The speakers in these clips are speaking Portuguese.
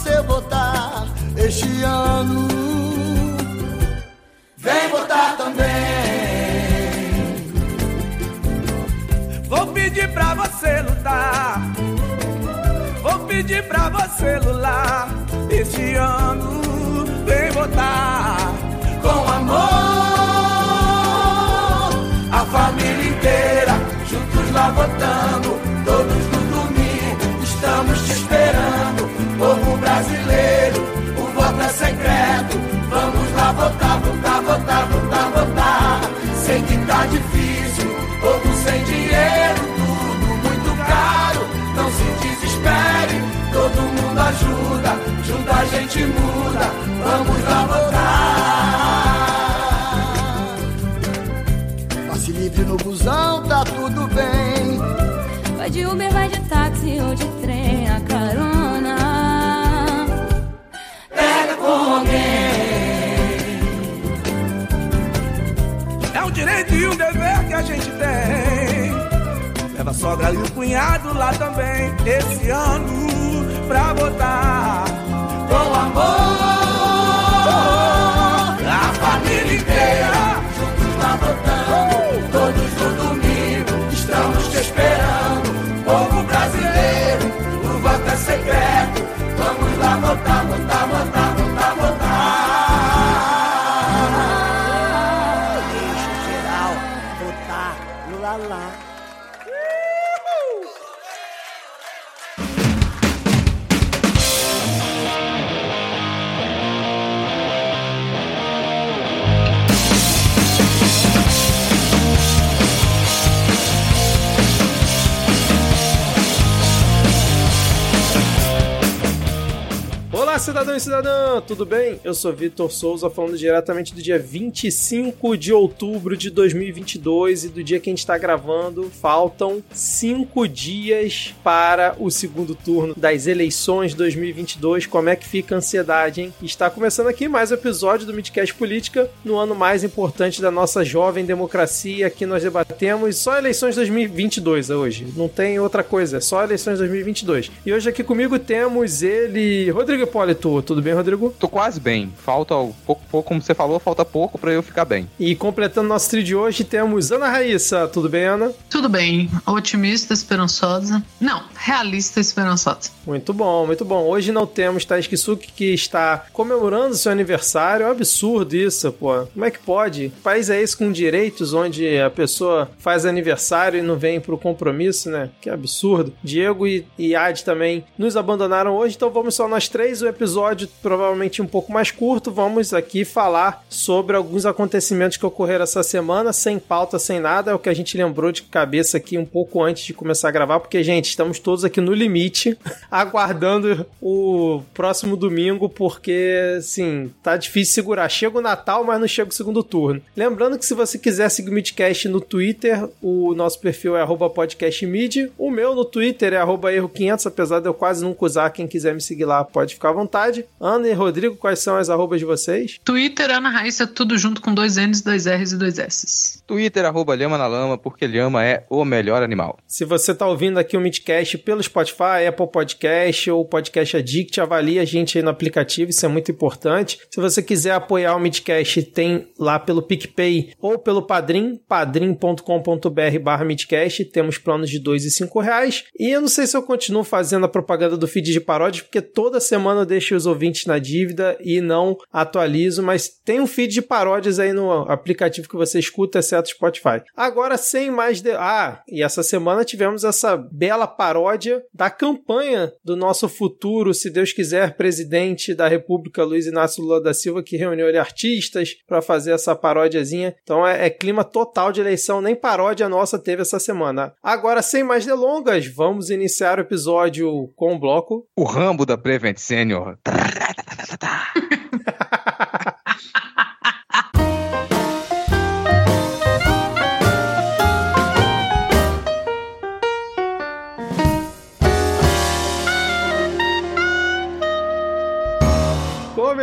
você votar este ano. Vem votar também. Vou pedir pra você lutar. Vou pedir pra você lutar. Este ano, vem votar com amor. A família inteira, juntos lá votando. Todos no domingo, estamos te esperando. Brasileiro, o voto é secreto. Vamos lá votar, votar, votar, votar, votar. Sei que tá difícil, povo sem dinheiro, tudo muito caro. Não se desespere, todo mundo ajuda, junto a gente muda. Vamos lá votar. Passe livre no busão, tá tudo bem. Vai de Uber, vai de táxi ou de Leva a sogra e o cunhado lá também, esse ano, pra votar. Com amor, cidadão e cidadã, tudo bem? Eu sou Vitor Souza, falando diretamente do dia 25 de outubro de 2022 e do dia que a gente está gravando, faltam cinco dias para o segundo turno das eleições 2022. Como é que fica a ansiedade, hein? Está começando aqui mais um episódio do Midcast Política, no ano mais importante da nossa jovem democracia. Aqui nós debatemos só eleições 2022 hoje, não tem outra coisa, é só eleições 2022. E hoje aqui comigo temos ele, Rodrigo Hipólito. Tudo bem, Rodrigo? Tô quase bem. Falta um pouco, pouco, como você falou, falta pouco pra eu ficar bem. E completando nosso trio de hoje, temos Ana Raíssa. Tudo bem, Ana? Tudo bem. Otimista, esperançosa. Não, realista, esperançosa. Muito bom, muito bom. Hoje não temos Thais Kisuki, que está comemorando seu aniversário. É um absurdo isso, pô. Como é que pode? Que país é esse com direitos onde a pessoa faz aniversário e não vem pro compromisso, né? Que absurdo. Diego e, e Ad também nos abandonaram hoje, então vamos só nós três. O episódio provavelmente um pouco mais curto. Vamos aqui falar sobre alguns acontecimentos que ocorreram essa semana, sem pauta, sem nada. É o que a gente lembrou de cabeça aqui um pouco antes de começar a gravar, porque, gente, estamos todos aqui no limite, aguardando o próximo domingo, porque, assim, tá difícil segurar. Chega o Natal, mas não chega o segundo turno. Lembrando que se você quiser seguir o Midcast no Twitter, o nosso perfil é podcastmid. O meu no Twitter é erro500, apesar de eu quase nunca usar. Quem quiser me seguir lá pode ficar à vontade. Ana e Rodrigo, quais são as arrobas de vocês? Twitter, Ana Raíssa, tudo junto com dois N's, dois R's e dois S's. Twitter, arroba Lhama na Lama, porque Lhama é o melhor animal. Se você tá ouvindo aqui o Midcast pelo Spotify, Apple Podcast ou Podcast Addict, avalie a gente aí no aplicativo, isso é muito importante. Se você quiser apoiar o Midcast, tem lá pelo PicPay ou pelo Padrim, padrim.com.br barra Midcast, temos planos de dois e cinco reais. E eu não sei se eu continuo fazendo a propaganda do feed de paródias, porque toda semana eu deixo os ouvintes na dívida e não atualizo, mas tem um feed de paródias aí no aplicativo que você escuta, exceto Spotify. Agora, sem mais... De... Ah, e essa semana tivemos essa bela paródia da campanha do nosso futuro, se Deus quiser, presidente da República, Luiz Inácio Lula da Silva, que reuniu ali artistas para fazer essa paródiazinha. Então é, é clima total de eleição, nem paródia nossa teve essa semana. Agora, sem mais delongas, vamos iniciar o episódio com o bloco. O Rambo da Prevent Senior. mejor.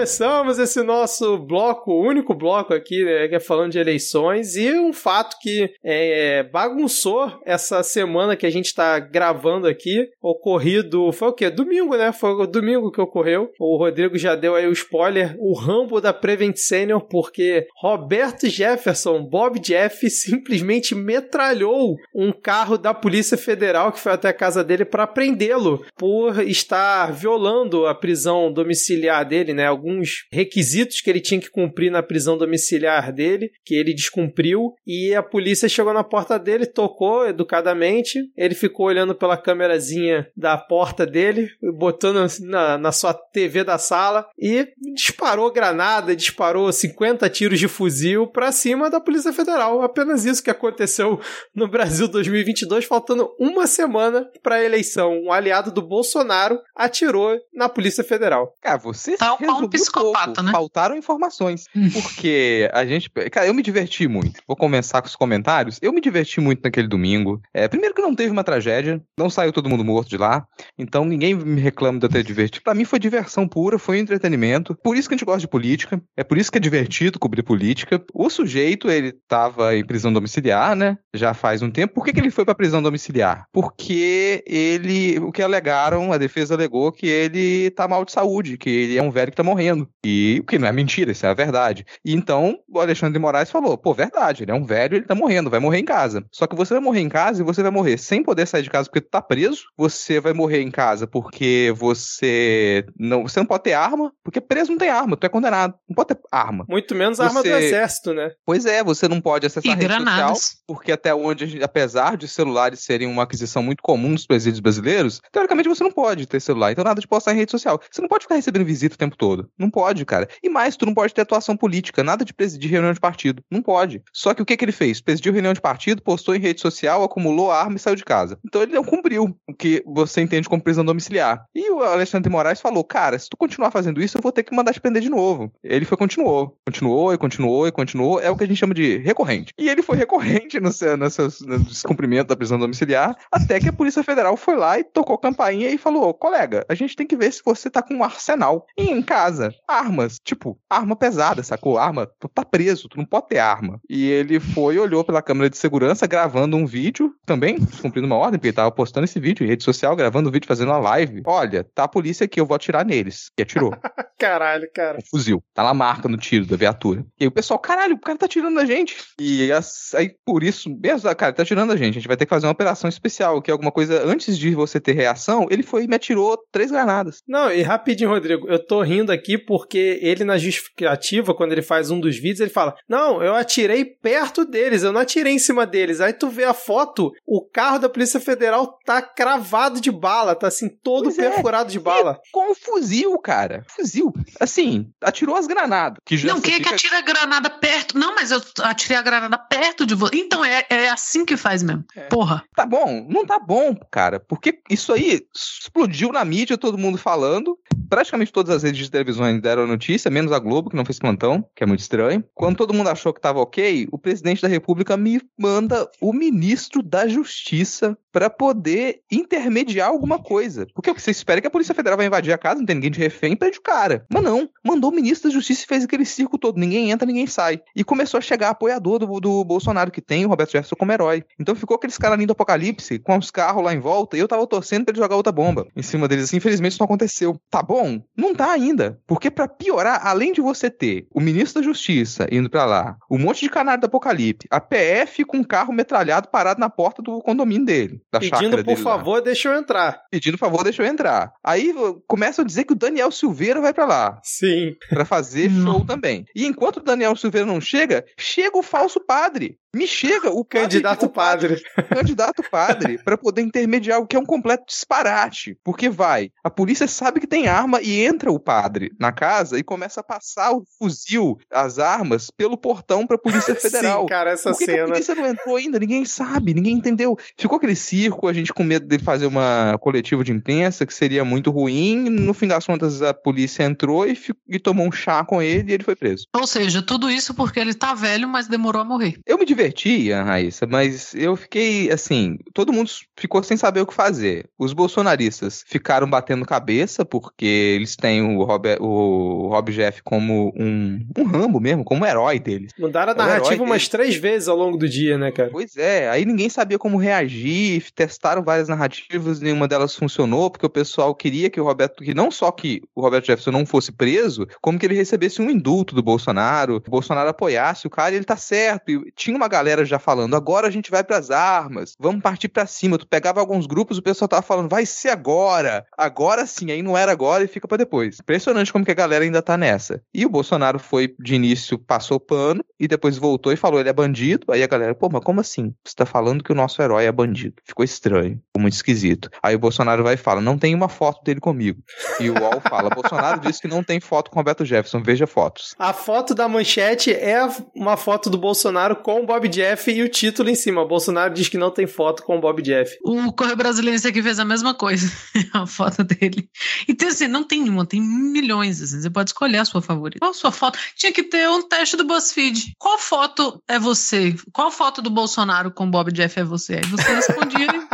Começamos esse nosso bloco, o único bloco aqui, né, que é falando de eleições, e um fato que é, bagunçou essa semana que a gente tá gravando aqui, ocorrido, foi o quê? Domingo, né? Foi domingo que ocorreu. O Rodrigo já deu aí o spoiler, o rambo da Prevent Senior, porque Roberto Jefferson, Bob Jeff, simplesmente metralhou um carro da Polícia Federal que foi até a casa dele para prendê-lo por estar violando a prisão domiciliar dele, né? Alguns requisitos que ele tinha que cumprir na prisão domiciliar dele, que ele descumpriu, e a polícia chegou na porta dele, tocou educadamente, ele ficou olhando pela câmerazinha da porta dele, botando na, na sua TV da sala e disparou granada, disparou 50 tiros de fuzil para cima da Polícia Federal. Apenas isso que aconteceu no Brasil 2022, faltando uma semana para a eleição. Um aliado do Bolsonaro atirou na Polícia Federal. Cara, você qual um resumiu psicopata, pouco. né? Faltaram informações. Hum. Porque a gente. Cara, eu me diverti muito. Vou começar com os comentários. Eu me diverti muito naquele domingo. É, primeiro que não teve uma tragédia, não saiu todo mundo morto de lá. Então ninguém me reclama de eu ter divertido. Pra mim foi diversão pura, foi um entretenimento. Por isso que a gente gosta de política. É por isso que é divertido cobrir política. O sujeito, ele tava em prisão domiciliar, né? Já faz um tempo. Por que, que ele foi pra prisão domiciliar? Porque ele. O que alegaram, a defesa alegou que ele tá mal de saúde, que ele é um velho que tá morrendo. E o que não é mentira, isso é a verdade. E então o Alexandre de Moraes falou: pô, verdade, ele é um velho, ele tá morrendo, vai morrer em casa. Só que você vai morrer em casa e você vai morrer sem poder sair de casa porque tu tá preso. Você vai morrer em casa porque você não, você não pode ter arma, porque preso não tem arma, tu é condenado, não pode ter arma. Muito menos a arma do Você- exército, né? Pois é, você não pode acessar E a rede social, granadas. porque até onde, gente- apesar de celulares serem uma aquisição muito comum nos presídios brasileiros, teoricamente você não pode ter celular, então nada de postar em rede social. Você não pode ficar recebendo visita o tempo todo. Não pode, cara. E mais, tu não pode ter atuação política, nada de presidir reunião de partido. Não pode. Só que o que, que ele fez? Presidiu reunião de partido, postou em rede social, acumulou arma e saiu de casa. Então ele não cumpriu o que você entende como prisão domiciliar. E o Alexandre Moraes falou: cara, se tu continuar fazendo isso, eu vou ter que mandar te prender de novo. Ele foi, continuou. Continuou e continuou e continuou. É o que a gente chama de recorrente. E ele foi recorrente no, seu, no, seu, no descumprimento da prisão domiciliar, até que a Polícia Federal foi lá e tocou campainha e falou: colega, a gente tem que ver se você tá com um arsenal em casa. Armas, tipo, arma pesada, sacou? Arma, tu tá preso, tu não pode ter arma. E ele foi, olhou pela câmera de segurança, gravando um vídeo, também cumprindo uma ordem, porque ele tava postando esse vídeo em rede social, gravando o vídeo, fazendo uma live. Olha, tá a polícia aqui, eu vou atirar neles. E atirou. Caralho, cara. um fuzil. Tá lá a marca no tiro da viatura. E aí o pessoal, caralho, o cara tá tirando da gente. E aí, por isso, mesmo, cara, tá tirando da gente. A gente vai ter que fazer uma operação especial, que é alguma coisa, antes de você ter reação, ele foi e me atirou três granadas. Não, e rapidinho, Rodrigo, eu tô rindo aqui porque ele, na justificativa, quando ele faz um dos vídeos, ele fala: Não, eu atirei perto deles, eu não atirei em cima deles. Aí tu vê a foto, o carro da Polícia Federal tá cravado de bala, tá assim, todo Pois é. perfurado de bala. Com um fuzil, cara. Fuzil. Assim, atirou as granadas. Que Não, quem é que atira a granada perto? Não, mas eu atirei a granada perto de você. Então é, é assim que faz mesmo. É. Porra. Tá bom, não tá bom, cara. Porque isso aí explodiu na mídia, todo mundo falando. Praticamente todas as redes de televisão deram a notícia, menos a Globo, que não fez plantão, que é muito estranho. Quando todo mundo achou que tava ok, o presidente da República me manda o ministro da Justiça pra poder intermediar alguma coisa. Porque o que você espera é que a Polícia Federal vai invadir a casa, não tem ninguém de refém, prende o cara. Mas não, mandou o ministro da Justiça e fez aquele circo todo. Ninguém entra, ninguém sai. E começou a chegar apoiador do, do Bolsonaro, que tem o Roberto Jefferson como herói. Então ficou aqueles caras do apocalipse, com os carros lá em volta, e eu tava torcendo pra ele jogar outra bomba em cima deles. Assim, infelizmente isso não aconteceu. Tá bom? Não tá ainda. Porque pra piorar, além de você ter o ministro da Justiça indo pra lá, um monte de canário do apocalipse, a PF com um carro metralhado parado na porta do condomínio dele. Da Pedindo, por dele lá favor, deixa eu entrar. pedindo favor, deixa eu entrar. Aí começam a dizer que o Daniel Silveira vai pra lá Sim. pra fazer show também. E enquanto o Daniel Silveira não chega, chega o falso padre. Me chega o padre- Candidato o padre. candidato padre pra poder intermediar o que é um completo disparate. Porque vai, a polícia sabe que tem arma e entra o padre na casa e começa a passar o fuzil, as armas pelo portão pra polícia federal. Sim, cara, essa Por que, que a cena. polícia não entrou ainda? Ninguém sabe, ninguém entendeu. Ficou aquele circo, a gente com medo dele fazer uma coletiva de imprensa, que seria muito ruim. No fim das contas, a polícia entrou e, fi- e tomou um chá com ele e ele foi preso. Ou seja, tudo isso porque ele tá velho, mas demorou a morrer. Eu me diverti diverti, Ian Raíssa, mas eu fiquei, assim, todo mundo ficou sem saber o que fazer. Os bolsonaristas ficaram batendo cabeça, porque eles têm o Rob, o Rob Jeff como um, um rambo mesmo, como um herói deles. Mudaram a É narrativa umas três vezes ao longo do dia, né, cara? Pois é, aí ninguém sabia como reagir, testaram várias narrativas, nenhuma delas funcionou, porque o pessoal queria que o Roberto, que não só que o Roberto Jefferson não fosse preso, como que ele recebesse um indulto do Bolsonaro, o Bolsonaro apoiasse o cara e ele tá certo. E tinha uma galera já falando, agora a gente vai pras armas, vamos partir pra cima. Tu pegava alguns grupos, o pessoal tava falando, vai ser agora, agora sim, aí não era agora e fica pra depois. Impressionante como que a galera ainda tá nessa. E o Bolsonaro foi, de início, passou pano, e depois voltou e falou, ele é bandido. Aí a galera, pô, mas como assim? Você tá falando que o nosso herói é bandido. Ficou estranho, ficou muito esquisito. Aí o Bolsonaro vai e fala, não tem uma foto dele comigo. E o UOL fala, Bolsonaro disse que não tem foto com o Roberto Jefferson, veja fotos. A foto da manchete é uma foto do Bolsonaro com o Bob Jeff e o título em cima. Bolsonaro diz que não tem foto com o Bob Jeff. O Correio Brasiliense aqui fez a mesma coisa, a foto dele. E tem assim, não tem uma, tem milhões. Assim, você pode escolher a sua favorita. Qual a sua foto? Tinha que ter um teste do BuzzFeed. Qual foto é você? Qual foto do Bolsonaro com o Bob Jeff é você? Aí você respondia. e-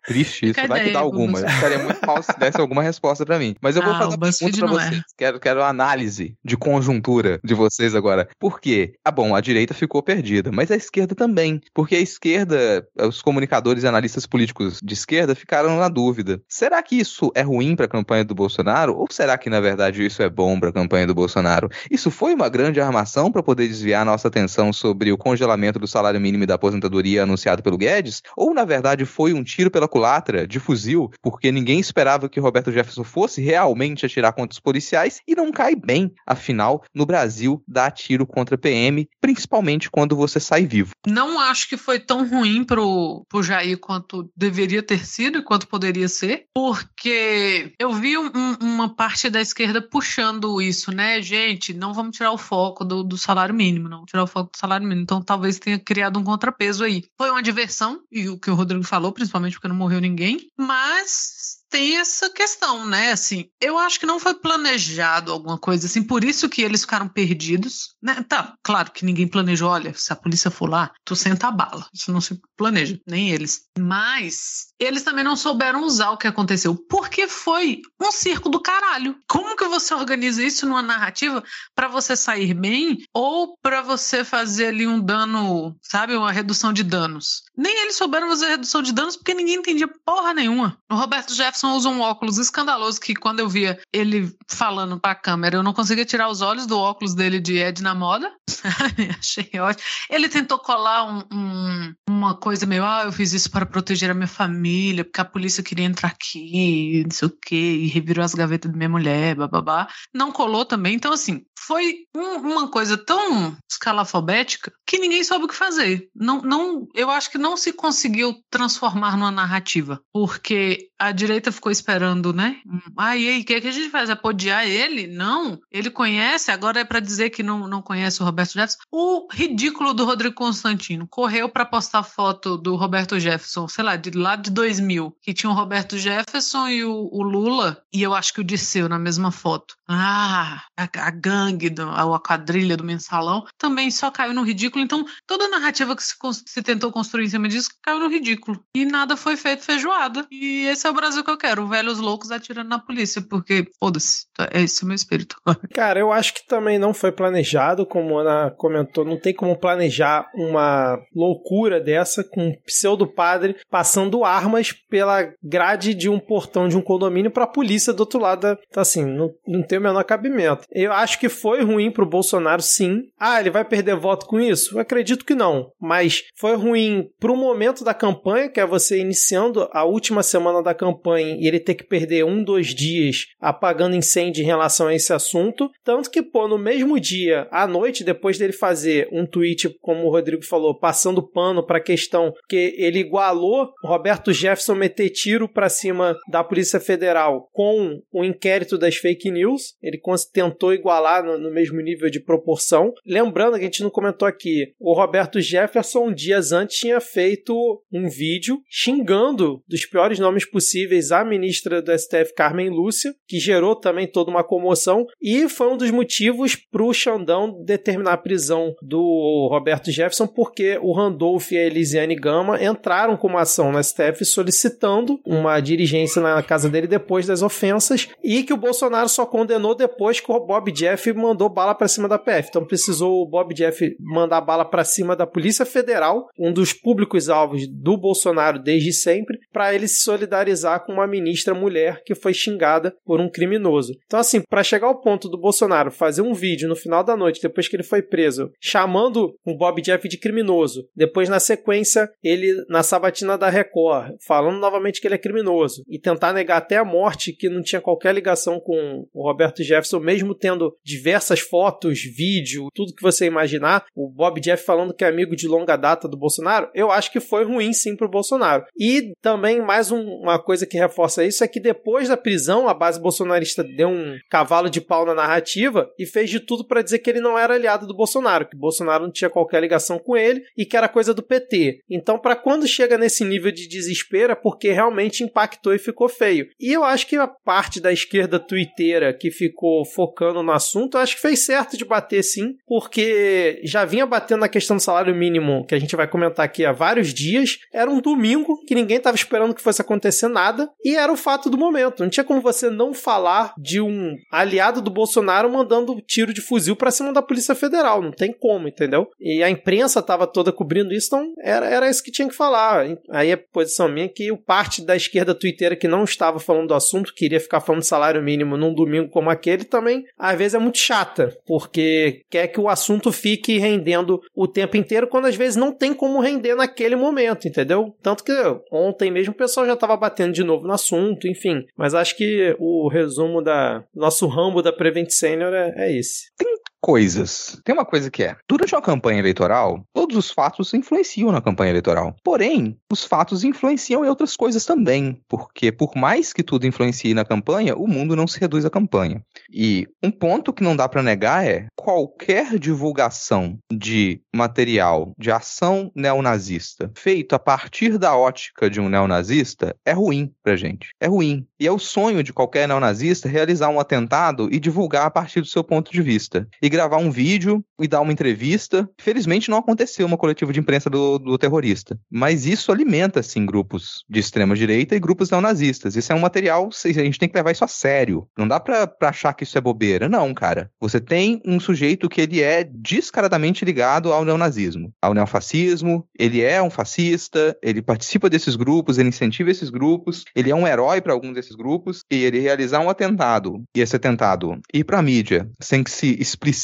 Triste isso, vai que dá alguma. Eu ficaria muito mal se desse alguma resposta pra mim. Mas eu vou Ah, fazer o uma pergunta BuzzFeed pra não vocês. é. Quero, quero análise de conjuntura de vocês agora. Por quê? Ah, bom, a direita ficou perdida, mas a esquerda também. Porque a esquerda, os comunicadores e analistas políticos de esquerda ficaram na dúvida. Será que isso é ruim pra campanha do Bolsonaro? Ou será que, na verdade, isso é bom pra campanha do Bolsonaro? Isso foi uma grande armação para poder desviar nossa atenção sobre o congelamento do salário mínimo e da aposentadoria anunciado pelo Guedes? Ou, na verdade, foi um tiro pela culatra, de fuzil, porque ninguém esperava que Roberto Jefferson fosse realmente atirar contra os policiais e não cai bem, afinal, no Brasil, dar tiro contra PM, principalmente quando você sai vivo. Não acho que foi tão ruim pro, pro Jair quanto deveria ter sido e quanto poderia ser, porque eu vi um- um- uma parte da esquerda puxando isso, né? Gente, não vamos tirar o foco do, do salário mínimo, não tirar o foco do salário mínimo. Então talvez tenha criado um contrapeso aí. Foi uma diversão, e o que o Rodrigo falou, principalmente porque não morreu ninguém, mas tem essa questão, né? Assim, eu acho que não foi planejado alguma coisa assim, por isso que eles ficaram perdidos, né? Tá, claro que ninguém planejou, olha, se a polícia for lá, tu senta a bala. Isso não se planeja, nem eles. Mas eles também não souberam usar o que aconteceu, porque foi um circo do caralho. Como que você organiza isso numa narrativa para você sair bem ou para você fazer ali um dano, sabe, uma redução de danos? Nem eles souberam fazer redução de danos porque ninguém entendia porra nenhuma. O Roberto Jefferson usa um óculos escandaloso que quando eu via ele falando pra câmera, eu não conseguia tirar os olhos do óculos dele de Ed na moda. Achei ótimo. Ele tentou colar um- um- uma coisa meio, ah, eu fiz isso para proteger a minha família, porque a polícia queria entrar aqui, não sei o quê, e revirou as gavetas da minha mulher, bababá. Não colou também. Então, assim, foi um- uma coisa tão escalafobética que ninguém soube o que fazer. Não, não, eu acho que não se conseguiu transformar numa narrativa, porque a direita ficou esperando, né? Ah, e aí, o que, é que a gente faz? Apodiar ele? Não. Ele conhece, agora é para dizer que não, não conhece o Roberto Jefferson. O ridículo do Rodrigo Constantino correu para postar foto do Roberto Jefferson, sei lá, de lá de 2000, que tinha o Roberto Jefferson e o, o Lula, e eu acho que o Disseu na mesma foto. Ah, a, a gangue, do, a, a quadrilha do mensalão também só caiu no ridículo. Então, toda a narrativa que se, se tentou construir em cima disso caiu no ridículo. E nada foi feito feijoada. E esse é o Brasil que eu quero: velhos loucos atirando na polícia, porque, foda-se, é esse o meu espírito. Cara, eu acho que também não foi planejado, como a Ana comentou, não tem como planejar uma loucura dessa com um pseudo padre passando armas pela grade de um portão de um condomínio para a polícia do outro lado. Então, assim, não, não tem o menor cabimento. Eu acho que foi ruim pro Bolsonaro, sim. Ah, ele vai perder voto com isso? Eu acredito que não. Mas foi ruim pro momento da campanha, que é você iniciando a última semana da campanha e ele ter que perder um, dois dias apagando incêndio em relação a esse assunto. Tanto que, pô, no mesmo dia, à noite, depois dele fazer um tweet, como o Rodrigo falou, passando pano pra questão que ele igualou Roberto Jefferson meter tiro pra cima da Polícia Federal com o inquérito das fake news. Ele tentou igualar no, no mesmo nível de proporção. Lembrando que a gente não comentou aqui, o Roberto Jefferson, dias antes, tinha feito um vídeo xingando dos piores nomes possíveis a ministra do STF, Carmen Lúcia, que gerou também toda uma comoção e foi um dos motivos para o Xandão determinar a prisão do Roberto Jefferson, porque o Randolph e a Elisiane Gama entraram com uma ação no STF solicitando uma dirigência na casa dele depois das ofensas e que o Bolsonaro só condenou depois que o Bob Jeff mandou bala para cima da PF. Então precisou o Bob Jeff mandar bala para cima da Polícia Federal, um dos públicos alvos do Bolsonaro desde sempre, para ele se solidarizar com uma ministra mulher que foi xingada por um criminoso. Então assim, para chegar ao ponto do Bolsonaro fazer um vídeo no final da noite depois que ele foi preso, chamando o Bob Jeff de criminoso, depois na sequência ele na sabatina da Record, falando novamente que ele é criminoso e tentar negar até a morte que não tinha qualquer ligação com o Roberto Jefferson, mesmo tendo diversas fotos, vídeo, tudo que você imaginar, o Bob Jeff falando que é amigo de longa data do Bolsonaro, eu acho que foi ruim sim pro Bolsonaro. E também mais um, uma coisa que reforça isso é que depois da prisão, a base bolsonarista deu um cavalo de pau na narrativa e fez de tudo para dizer que ele não era aliado do Bolsonaro, que Bolsonaro não tinha qualquer ligação com ele e que era coisa do PT. Então, para quando chega nesse nível de desespero, é porque realmente impactou e ficou feio. E eu acho que a parte da esquerda twitteira que ficou focando no assunto, eu acho que fez certo de bater sim, porque já vinha batendo na questão do salário mínimo, que a gente vai comentar aqui há vários dias. Era um domingo que ninguém estava esperando que fosse acontecer nada e era o fato do momento. Não tinha como você não falar de um aliado do Bolsonaro mandando tiro de fuzil para cima da Polícia Federal. Não tem como, entendeu? E a imprensa estava toda cobrindo isso, então era, era isso que tinha que falar. Aí a posição minha é que o parte da esquerda twitteira que não estava falando do assunto, queria ficar falando salário mínimo num domingo como aquele, também às vezes é muito chata, porque quer que o assunto fique rendendo o tempo inteiro, quando às vezes não tem como render naquele momento, entendeu? Tanto que ontem mesmo o pessoal já estava batendo de novo no assunto, enfim. Mas acho que o resumo da nosso rambo da Prevent Senior é, é esse. Tem coisas. Tem uma coisa que é: durante uma campanha eleitoral, todos os fatos influenciam na campanha eleitoral. Porém, os fatos influenciam em outras coisas também, porque por mais que tudo influencie na campanha, o mundo não se reduz à campanha. E um ponto que não dá para negar é qualquer divulgação de material de ação neonazista feito a partir da ótica de um neonazista é ruim pra gente. É ruim. E é o sonho de qualquer neonazista realizar um atentado e divulgar a partir do seu ponto de vista. E gravar um vídeo e dar uma entrevista. Felizmente não aconteceu uma coletiva de imprensa do, do terrorista. Mas isso alimenta, sim, grupos de extrema direita e grupos neonazistas. Isso é um material, a gente tem que levar isso a sério. Não dá pra, pra achar que isso é bobeira. Não, cara. Você tem um sujeito que ele é descaradamente ligado ao neonazismo, ao neofascismo, ele é um fascista, ele participa desses grupos, ele incentiva esses grupos, ele é um herói para alguns desses grupos, e ele realizar um atentado, e esse atentado ir pra mídia, sem que se explicite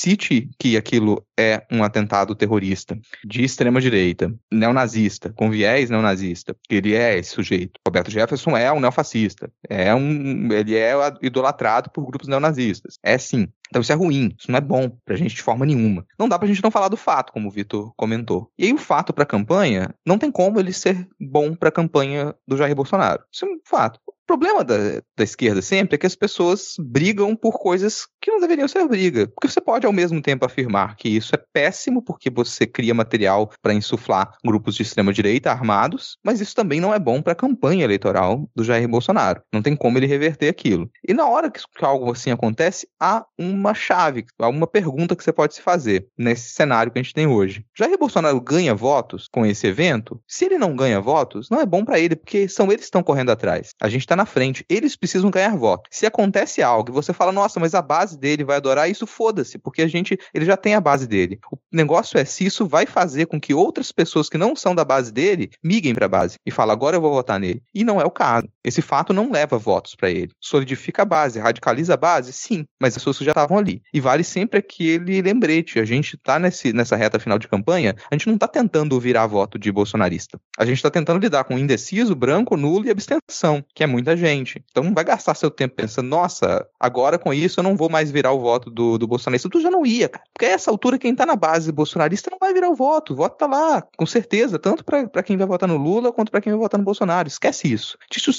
que aquilo é um atentado terrorista de extrema direita, neonazista, com viés neonazista, ele é esse sujeito. Roberto Jefferson é um neofascista, é um, ele é idolatrado por grupos neonazistas. É sim. Então isso é ruim, isso não é bom pra gente de forma nenhuma. Não dá pra gente não falar do fato, como o Vitor comentou. E aí o fato pra campanha, não tem como ele ser bom pra campanha do Jair Bolsonaro. Isso é um fato. O problema da, da esquerda sempre é que as pessoas brigam por coisas que não deveriam ser briga. Porque você pode, ao mesmo tempo, afirmar que isso é péssimo, porque você cria material para insuflar grupos de extrema-direita armados, mas isso também não é bom para a campanha eleitoral do Jair Bolsonaro. Não tem como ele reverter aquilo. E na hora que algo assim acontece, há uma chave, há uma pergunta que você pode se fazer nesse cenário que a gente tem hoje. Jair Bolsonaro ganha votos com esse evento? Se ele não ganha votos, não é bom para ele, porque são eles que estão correndo atrás. A gente está na frente. Eles precisam ganhar voto. Se acontece algo e você fala, nossa, mas a base dele vai adorar, isso foda-se, porque a gente, ele já tem a base dele. O negócio é se isso vai fazer com que outras pessoas que não são da base dele miguem para a base e falam, agora eu vou votar nele. E não é o caso. Esse fato não leva votos para ele. Solidifica a base, radicaliza a base, sim, mas as pessoas já estavam ali. E vale sempre aquele lembrete. A gente tá nesse, nessa reta final de campanha, a gente não tá tentando virar voto de bolsonarista. A gente tá tentando lidar com indeciso, branco, nulo e abstenção, que é muita gente. Então não vai gastar seu tempo pensando, nossa, agora com isso eu não vou mais virar o voto do, do bolsonarista. Tu já não ia, cara. Porque a essa altura quem tá na base bolsonarista não vai virar o voto. O voto tá lá, com certeza, tanto para quem vai votar no Lula quanto para quem vai votar no Bolsonaro. Esquece isso.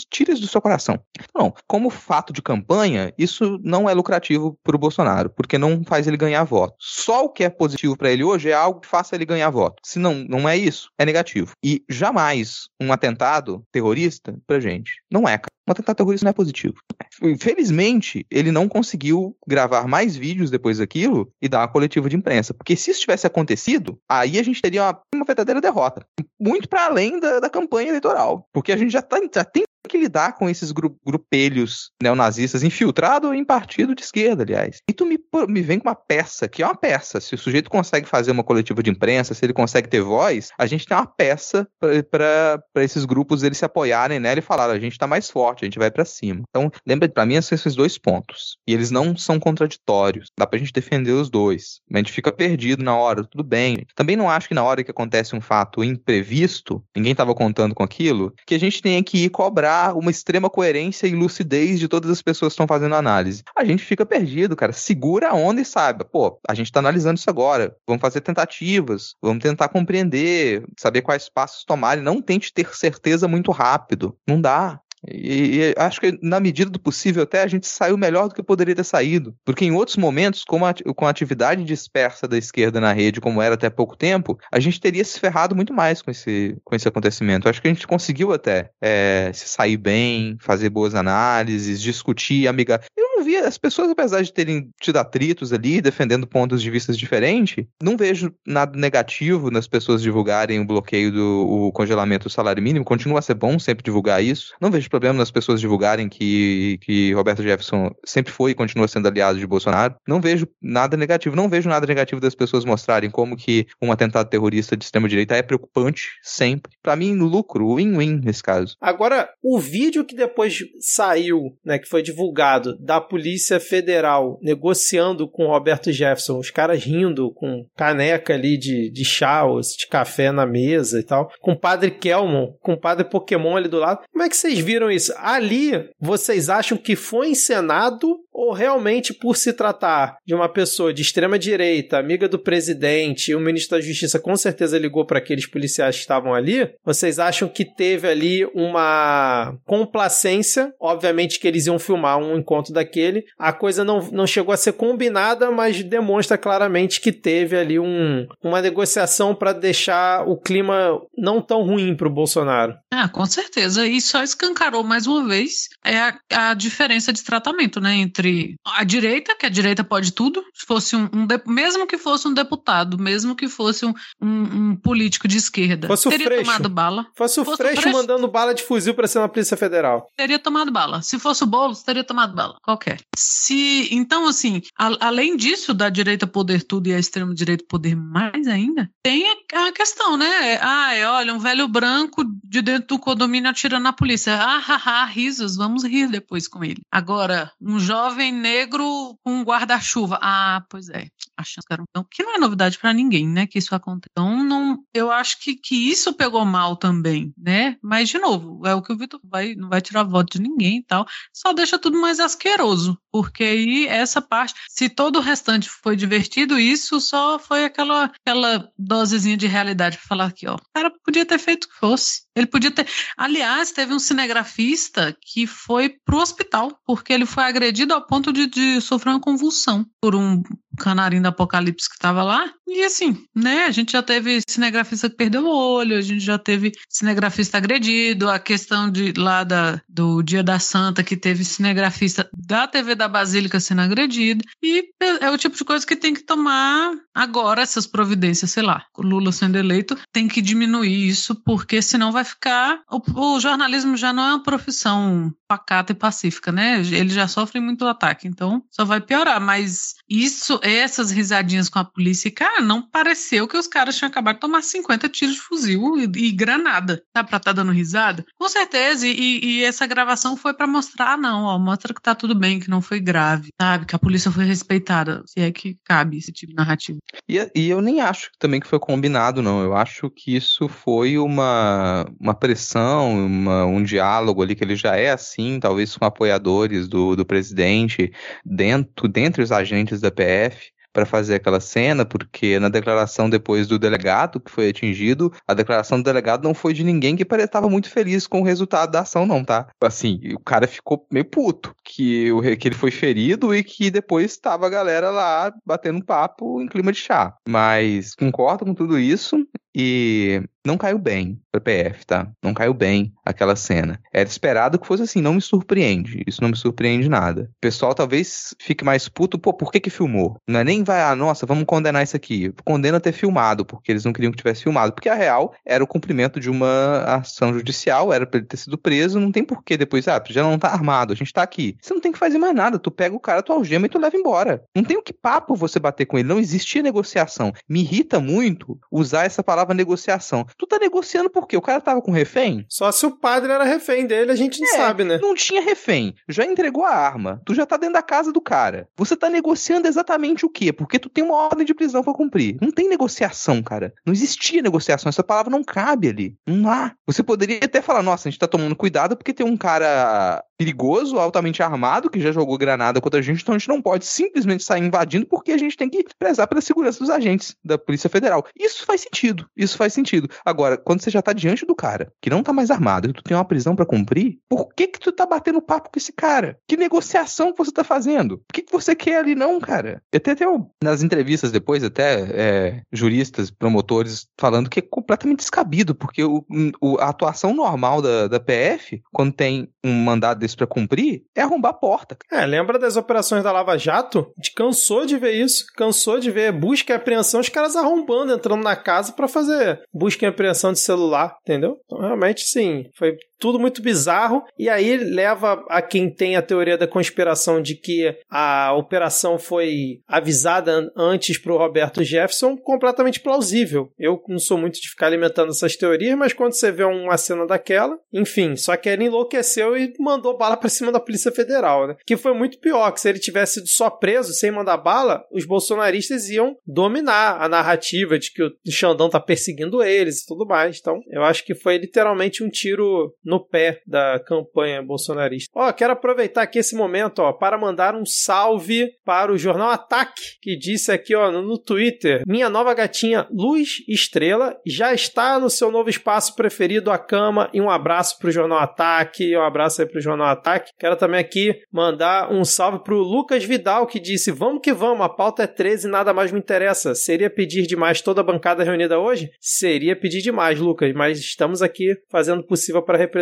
Tira isso do seu coração. Não, como fato de campanha, isso não é lucrativo para o Bolsonaro, porque não faz ele ganhar voto. Só o que é positivo para ele hoje é algo que faça ele ganhar voto. Se não, não é isso, é negativo. E jamais um atentado terrorista pra gente. Não é, cara. Um atentado terrorista não é positivo. Infelizmente, ele não conseguiu gravar mais vídeos depois daquilo e dar uma coletiva de imprensa. Porque se isso tivesse acontecido, aí a gente teria uma, uma verdadeira derrota. Muito para além da, da campanha eleitoral. Porque a gente já, tá, já tem que lidar com esses gru grupelhos neonazistas infiltrados em partido de esquerda, aliás. E tu me, me vem com uma peça, que é uma peça. Se o sujeito consegue fazer uma coletiva de imprensa, se ele consegue ter voz, a gente tem uma peça para esses grupos eles se apoiarem nela e falar: a gente está mais forte, a gente vai para cima. Então, lembra, para mim, são esses dois pontos. E eles não são contraditórios. Dá pra gente defender os dois. A gente fica perdido na hora, tudo bem. Também não acho que na hora que acontece um fato imprevisto, ninguém estava contando com aquilo, que a gente tenha que ir cobrar uma extrema coerência e lucidez de todas as pessoas que estão fazendo análise. A gente fica perdido, cara. Segura a onda e saiba, pô, a gente está analisando isso agora. Vamos fazer tentativas, vamos tentar compreender, saber quais passos tomar e não tente ter certeza muito rápido. Não dá. E, e, acho que na medida do possível até a gente saiu melhor do que poderia ter saído. Porque em outros momentos, com a, com a atividade dispersa da esquerda na rede, como era até pouco tempo, a gente teria se ferrado muito mais com esse, com esse acontecimento. Acho que a gente conseguiu até é, se sair bem, fazer boas análises, discutir, amiga. Eu não via, as pessoas, apesar de terem tido atritos ali, defendendo pontos de vista diferentes, não vejo nada negativo nas pessoas divulgarem o bloqueio do o congelamento do salário mínimo. Continua a ser bom sempre divulgar isso. Não vejo problema nas pessoas divulgarem que, que Roberto Jefferson sempre foi e continua sendo aliado de Bolsonaro. Não vejo nada negativo. Não vejo nada negativo das pessoas mostrarem como que um atentado terrorista de extrema-direita é preocupante sempre. Para mim, lucro, win-win nesse caso. Agora, o vídeo que depois saiu, né, que foi divulgado da Polícia Federal negociando com Roberto Jefferson, os caras rindo com caneca ali de, de chá ou de café na mesa e tal, com o padre Kelmon, com o padre Pokémon ali do lado. Como é que vocês viram isso? Ali, vocês acham que foi encenado ou realmente por se tratar de uma pessoa de extrema direita, amiga do presidente, e o ministro da Justiça com certeza ligou para aqueles policiais que estavam ali, vocês acham que teve ali uma complacência? Obviamente que eles iam filmar um encontro daquele. A coisa não, não chegou a ser combinada, mas demonstra claramente que teve ali um, uma negociação para deixar o clima não tão ruim para o Bolsonaro. Ah, com certeza. E só escancarou mais uma vez é a, a diferença de tratamento, né, entre a direita, que a direita pode tudo, se fosse um, um mesmo que fosse um deputado, mesmo que fosse um, um, um político de esquerda, fosse teria Freixo. tomado bala. Fosse o fosse Freixo, Freixo mandando bala de fuzil para ser na Polícia Federal. Teria tomado bala. Se fosse o Boulos, teria tomado bala. Qualquer. Se, então, assim, a, além disso, da direita poder tudo e a extrema direita poder mais ainda, tem a, a questão, né? Ah, é, olha, um velho branco de dentro do condomínio atirando na polícia. Ah, haha, risos, vamos rir depois com ele. Agora, um jovem negro com um guarda-chuva. Ah, pois é. A chance era então, que não é novidade para ninguém, né, que isso aconteça. Então, não, eu acho que, que isso pegou mal também, né? Mas de novo, é o que o Vitor vai não vai tirar voto de ninguém e tal, só deixa tudo mais asqueroso, porque aí essa parte, se todo o restante foi divertido, isso só foi aquela aquela dosezinha de realidade para falar aqui, ó. O cara podia ter feito o que fosse. Ele podia ter, aliás, teve um cinegrafista que foi pro hospital porque ele foi agredido ao ponto de, de sofrer uma convulsão por um canarinho do apocalipse que estava lá. E assim, né? A gente já teve cinegrafista que perdeu o olho, a gente já teve cinegrafista agredido, a questão de lá da, do Dia da Santa que teve cinegrafista da TV da Basílica sendo agredido. E é, o tipo de coisa que tem que tomar agora essas providências, sei lá, Lula sendo eleito, tem que diminuir isso, porque senão vai ficar. O, o jornalismo já não é uma profissão pacata e pacífica, né? Ele já sofre muito ataque, então só vai piorar. Mas isso, essas risadinhas com a polícia, cara, não pareceu que os caras tinham acabado de tomar 50 tiros de fuzil e, e granada. Tá pra tá dando risada? Com certeza, e, e essa gravação foi para mostrar, não, ó, mostra que tá tudo bem, que não foi grave, sabe? Que a polícia foi respeitada, se é que cabe esse tipo de narrativa. E, e eu nem acho também que foi combinado, não. Eu acho que isso foi uma, uma pressão, uma, um diálogo ali que ele já é assim, talvez com apoiadores do, do presidente, dentro, dentre os agentes da PF, para fazer aquela cena, porque na declaração depois do delegado que foi atingido, a declaração do delegado não foi de ninguém que estava muito feliz com o resultado da ação, não, tá? Assim, o cara ficou meio puto que, o, que ele foi ferido e que depois estava a galera lá batendo papo em clima de chá. Mas concordo com tudo isso e não caiu bem pra PF, tá? Não caiu bem aquela cena. Era esperado que fosse assim, não me surpreende. Isso não me surpreende nada. O pessoal talvez fique mais puto, pô, por que que filmou? Não é nem vai, ah, nossa, vamos condenar isso aqui. Condena ter filmado, porque eles não queriam que tivesse filmado. Porque a real era o cumprimento de uma ação judicial, era pra ele ter sido preso, não tem porquê depois, ah, já não tá armado, a gente tá aqui. Você não tem que fazer mais nada, tu pega o cara, tu algema e tu leva embora. Não tem o que papo você bater com ele, não existia negociação. Me irrita muito usar essa palavra negociação. Tu tá negociando por quê? O cara tava com refém? Só se o padre era refém dele, a gente não É, sabe, né? Não tinha refém. Já entregou a arma. Tu já tá dentro da casa do cara. Você tá negociando exatamente o quê? Porque tu tem uma ordem de prisão pra cumprir. Não tem negociação, cara. Não existia negociação. Essa palavra não cabe ali. Não há. Você poderia até falar, nossa, a gente tá tomando cuidado porque tem um cara perigoso, altamente armado, que já jogou granada contra a gente, então a gente não pode simplesmente sair invadindo porque a gente tem que prezar pela segurança dos agentes da Polícia Federal. Isso faz sentido. Isso faz sentido. Agora, quando você já tá diante do cara, que não tá mais armado, e tu tem uma prisão pra cumprir, por que que tu tá batendo papo com esse cara? Que negociação que você tá fazendo? O que que você quer ali não, cara? Até até nas entrevistas depois, até é, juristas, promotores, falando que é completamente descabido, porque o, o- a atuação normal da, da PF, quando tem um mandado desse pra cumprir, é arrombar a porta. É, lembra das operações da Lava Jato? A gente cansou de ver isso. Cansou de ver busca e apreensão, os caras arrombando, entrando na casa pra fazer busca e apreensão de celular, entendeu? Então, realmente, sim, foi tudo muito bizarro. E aí leva a quem tem a teoria da conspiração de que a operação foi avisada an- antes pro Roberto Jefferson, completamente plausível. Eu não sou muito de ficar alimentando essas teorias, mas quando você vê uma cena daquela, enfim, só que ele enlouqueceu e mandou bala pra cima da Polícia Federal, né? Que foi muito pior, que se ele tivesse sido só preso, sem mandar bala, os bolsonaristas iam dominar a narrativa de que o Xandão tá perseguindo eles e tudo mais. Então, eu acho que foi literalmente um tiro no pé da campanha bolsonarista. Ó, quero aproveitar aqui esse momento, ó, para mandar um salve para o jornal Ataque, que disse aqui, ó, no, Twitter, minha nova gatinha Luz Estrela já está no seu novo espaço preferido, a cama, e um abraço pro jornal Ataque, um abraço aí pro jornal Ataque. Quero também aqui mandar um salve pro Lucas Vidal, que disse, vamos que vamos, a pauta é 13 e nada mais me interessa. Seria pedir demais toda a bancada reunida hoje? Seria pedir demais, Lucas, mas estamos aqui fazendo o possível para representar.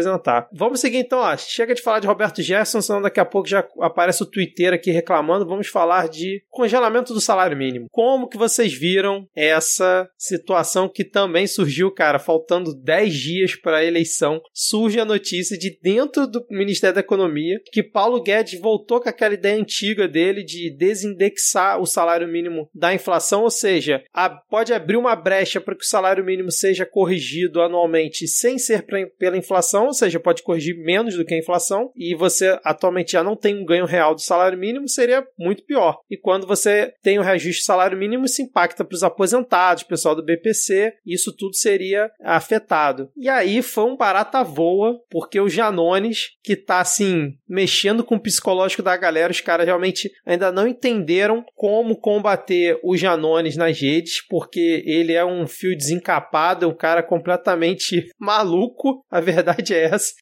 Vamos seguir então, ó. Chega de falar de Roberto Jefferson, senão daqui a pouco já aparece o Twitter aqui reclamando. Vamos falar de congelamento do salário mínimo. Como que vocês viram essa situação que também surgiu, cara, faltando 10 dias para a eleição, surge a notícia de dentro do Ministério da Economia que Paulo Guedes voltou com aquela ideia antiga dele de desindexar o salário mínimo da inflação, ou seja, a- pode abrir uma brecha para que o salário mínimo seja corrigido anualmente sem ser pra- pela inflação, ou seja, pode corrigir menos do que a inflação, e você atualmente já não tem um ganho real do salário mínimo, seria muito pior. E quando você tem o reajuste do salário mínimo, isso impacta para os aposentados, pessoal do BPC, isso tudo seria afetado. E aí foi um barata voa, porque o Janones, que tá assim, mexendo com o psicológico da galera, os caras realmente ainda não entenderam como combater o Janones nas redes, porque ele é um fio desencapado, é um cara completamente maluco, a verdade